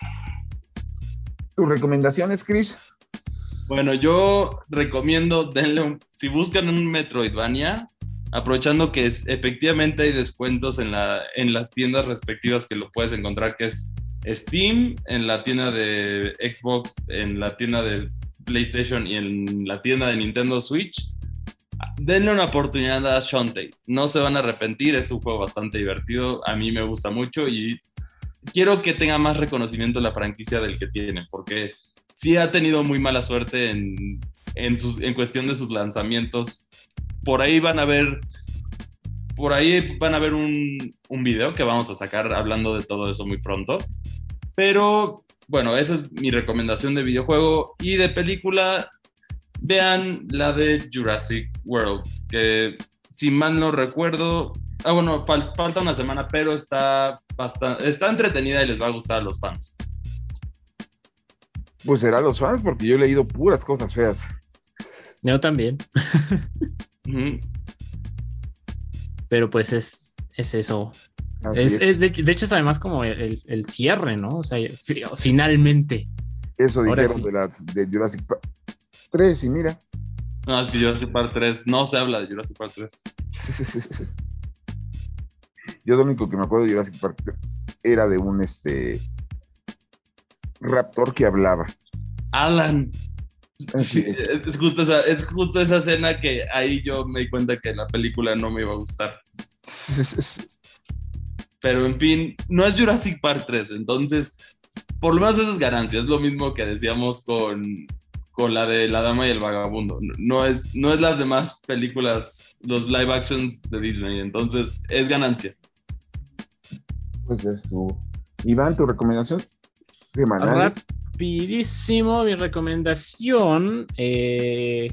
¿Tus recomendaciones, Chris? Bueno, yo recomiendo, denle un, si buscan un Metroidvania, aprovechando que efectivamente hay descuentos en, la, en las tiendas respectivas que lo puedes encontrar, que es Steam, en la tienda de Xbox, en la tienda de PlayStation y en la tienda de Nintendo Switch. Denle una oportunidad a Shantae. No se van a arrepentir, es un juego bastante divertido. A mí me gusta mucho y quiero que tenga más reconocimiento la franquicia del que tiene, porque sí ha tenido muy mala suerte en, en, cuestión de sus lanzamientos. Por ahí van a ver, por ahí van a ver un, un video que vamos a sacar hablando de todo eso muy pronto. Pero bueno, esa es mi recomendación de videojuego y de película. Vean la de Jurassic World, que si mal no recuerdo, Ah, bueno, falta una semana, pero está, bastante, está entretenida y les va a gustar a los fans. Pues será a los fans, porque yo he leído puras cosas feas. Yo también. Pero pues es, es eso. de, hecho, es además como el, cierre, ¿no? O sea, finalmente. Eso dijeron de, la, de Jurassic Park 3, y mira. No, es que Jurassic Park 3 no se habla de Jurassic Park 3. Sí, sí, sí. Yo lo único que me acuerdo de Jurassic Park era de un este raptor que hablaba. Alan. es. justo esa, es justo esa escena que ahí yo me di cuenta que la película no me iba a gustar. pero en fin, no es Jurassic Park 3, entonces, por lo menos eso es ganancia, es lo mismo que decíamos con, con la de La Dama y el Vagabundo, no es, no es las demás películas, los live actions de Disney, entonces es ganancia. Pues es tu... Iván, tu recomendación semanal. Rapidísimo, mi recomendación, eh,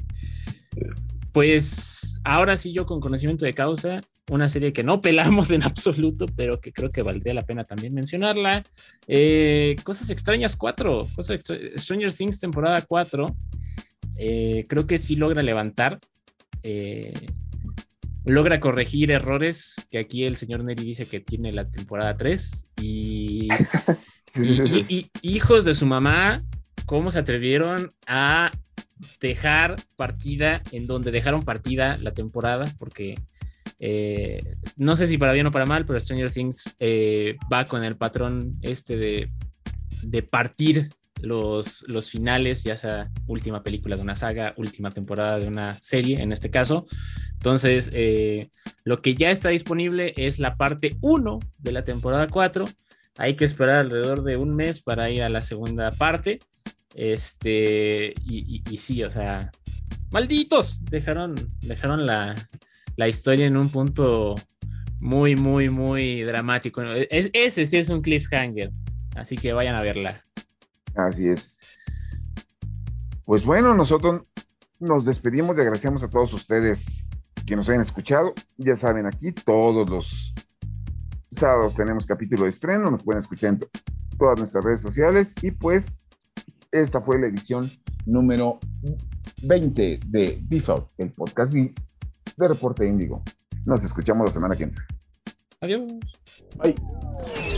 pues ahora sí yo con conocimiento de causa, una serie que no [laughs] pelamos en absoluto, pero que creo que valdría la pena también mencionarla. Eh, Cosas extrañas 4, Cosas Stranger Things temporada 4. Eh, creo que sí logra levantar. Logra corregir errores que aquí el señor Neri dice que tiene la temporada 3 [laughs] y, y hijos de su mamá, ¿cómo se atrevieron a dejar partida en donde dejaron partida la temporada? Porque eh, no sé si para bien o para mal, pero Stranger Things eh, va con el patrón este de, de partir los, los, finales, ya sea última película de una saga, última temporada de una serie, en este caso. Entonces, eh, lo que ya está disponible es la parte 1 de la temporada 4. Hay que esperar alrededor de un mes para ir a la segunda parte. Este, y, y sí, o sea, malditos, dejaron, dejaron la, la historia en un punto muy, muy, muy dramático. ese sí es un cliffhanger, así que vayan a verla. Así es. Pues bueno, nosotros nos despedimos y agradecemos a todos ustedes que nos hayan escuchado. Ya saben, aquí todos los sábados tenemos capítulo de estreno, nos pueden escuchar en todas nuestras redes sociales y pues esta fue la edición número 20 de Default, el podcast de Reporte Índigo. Nos escuchamos la semana que entra. Adiós. Bye.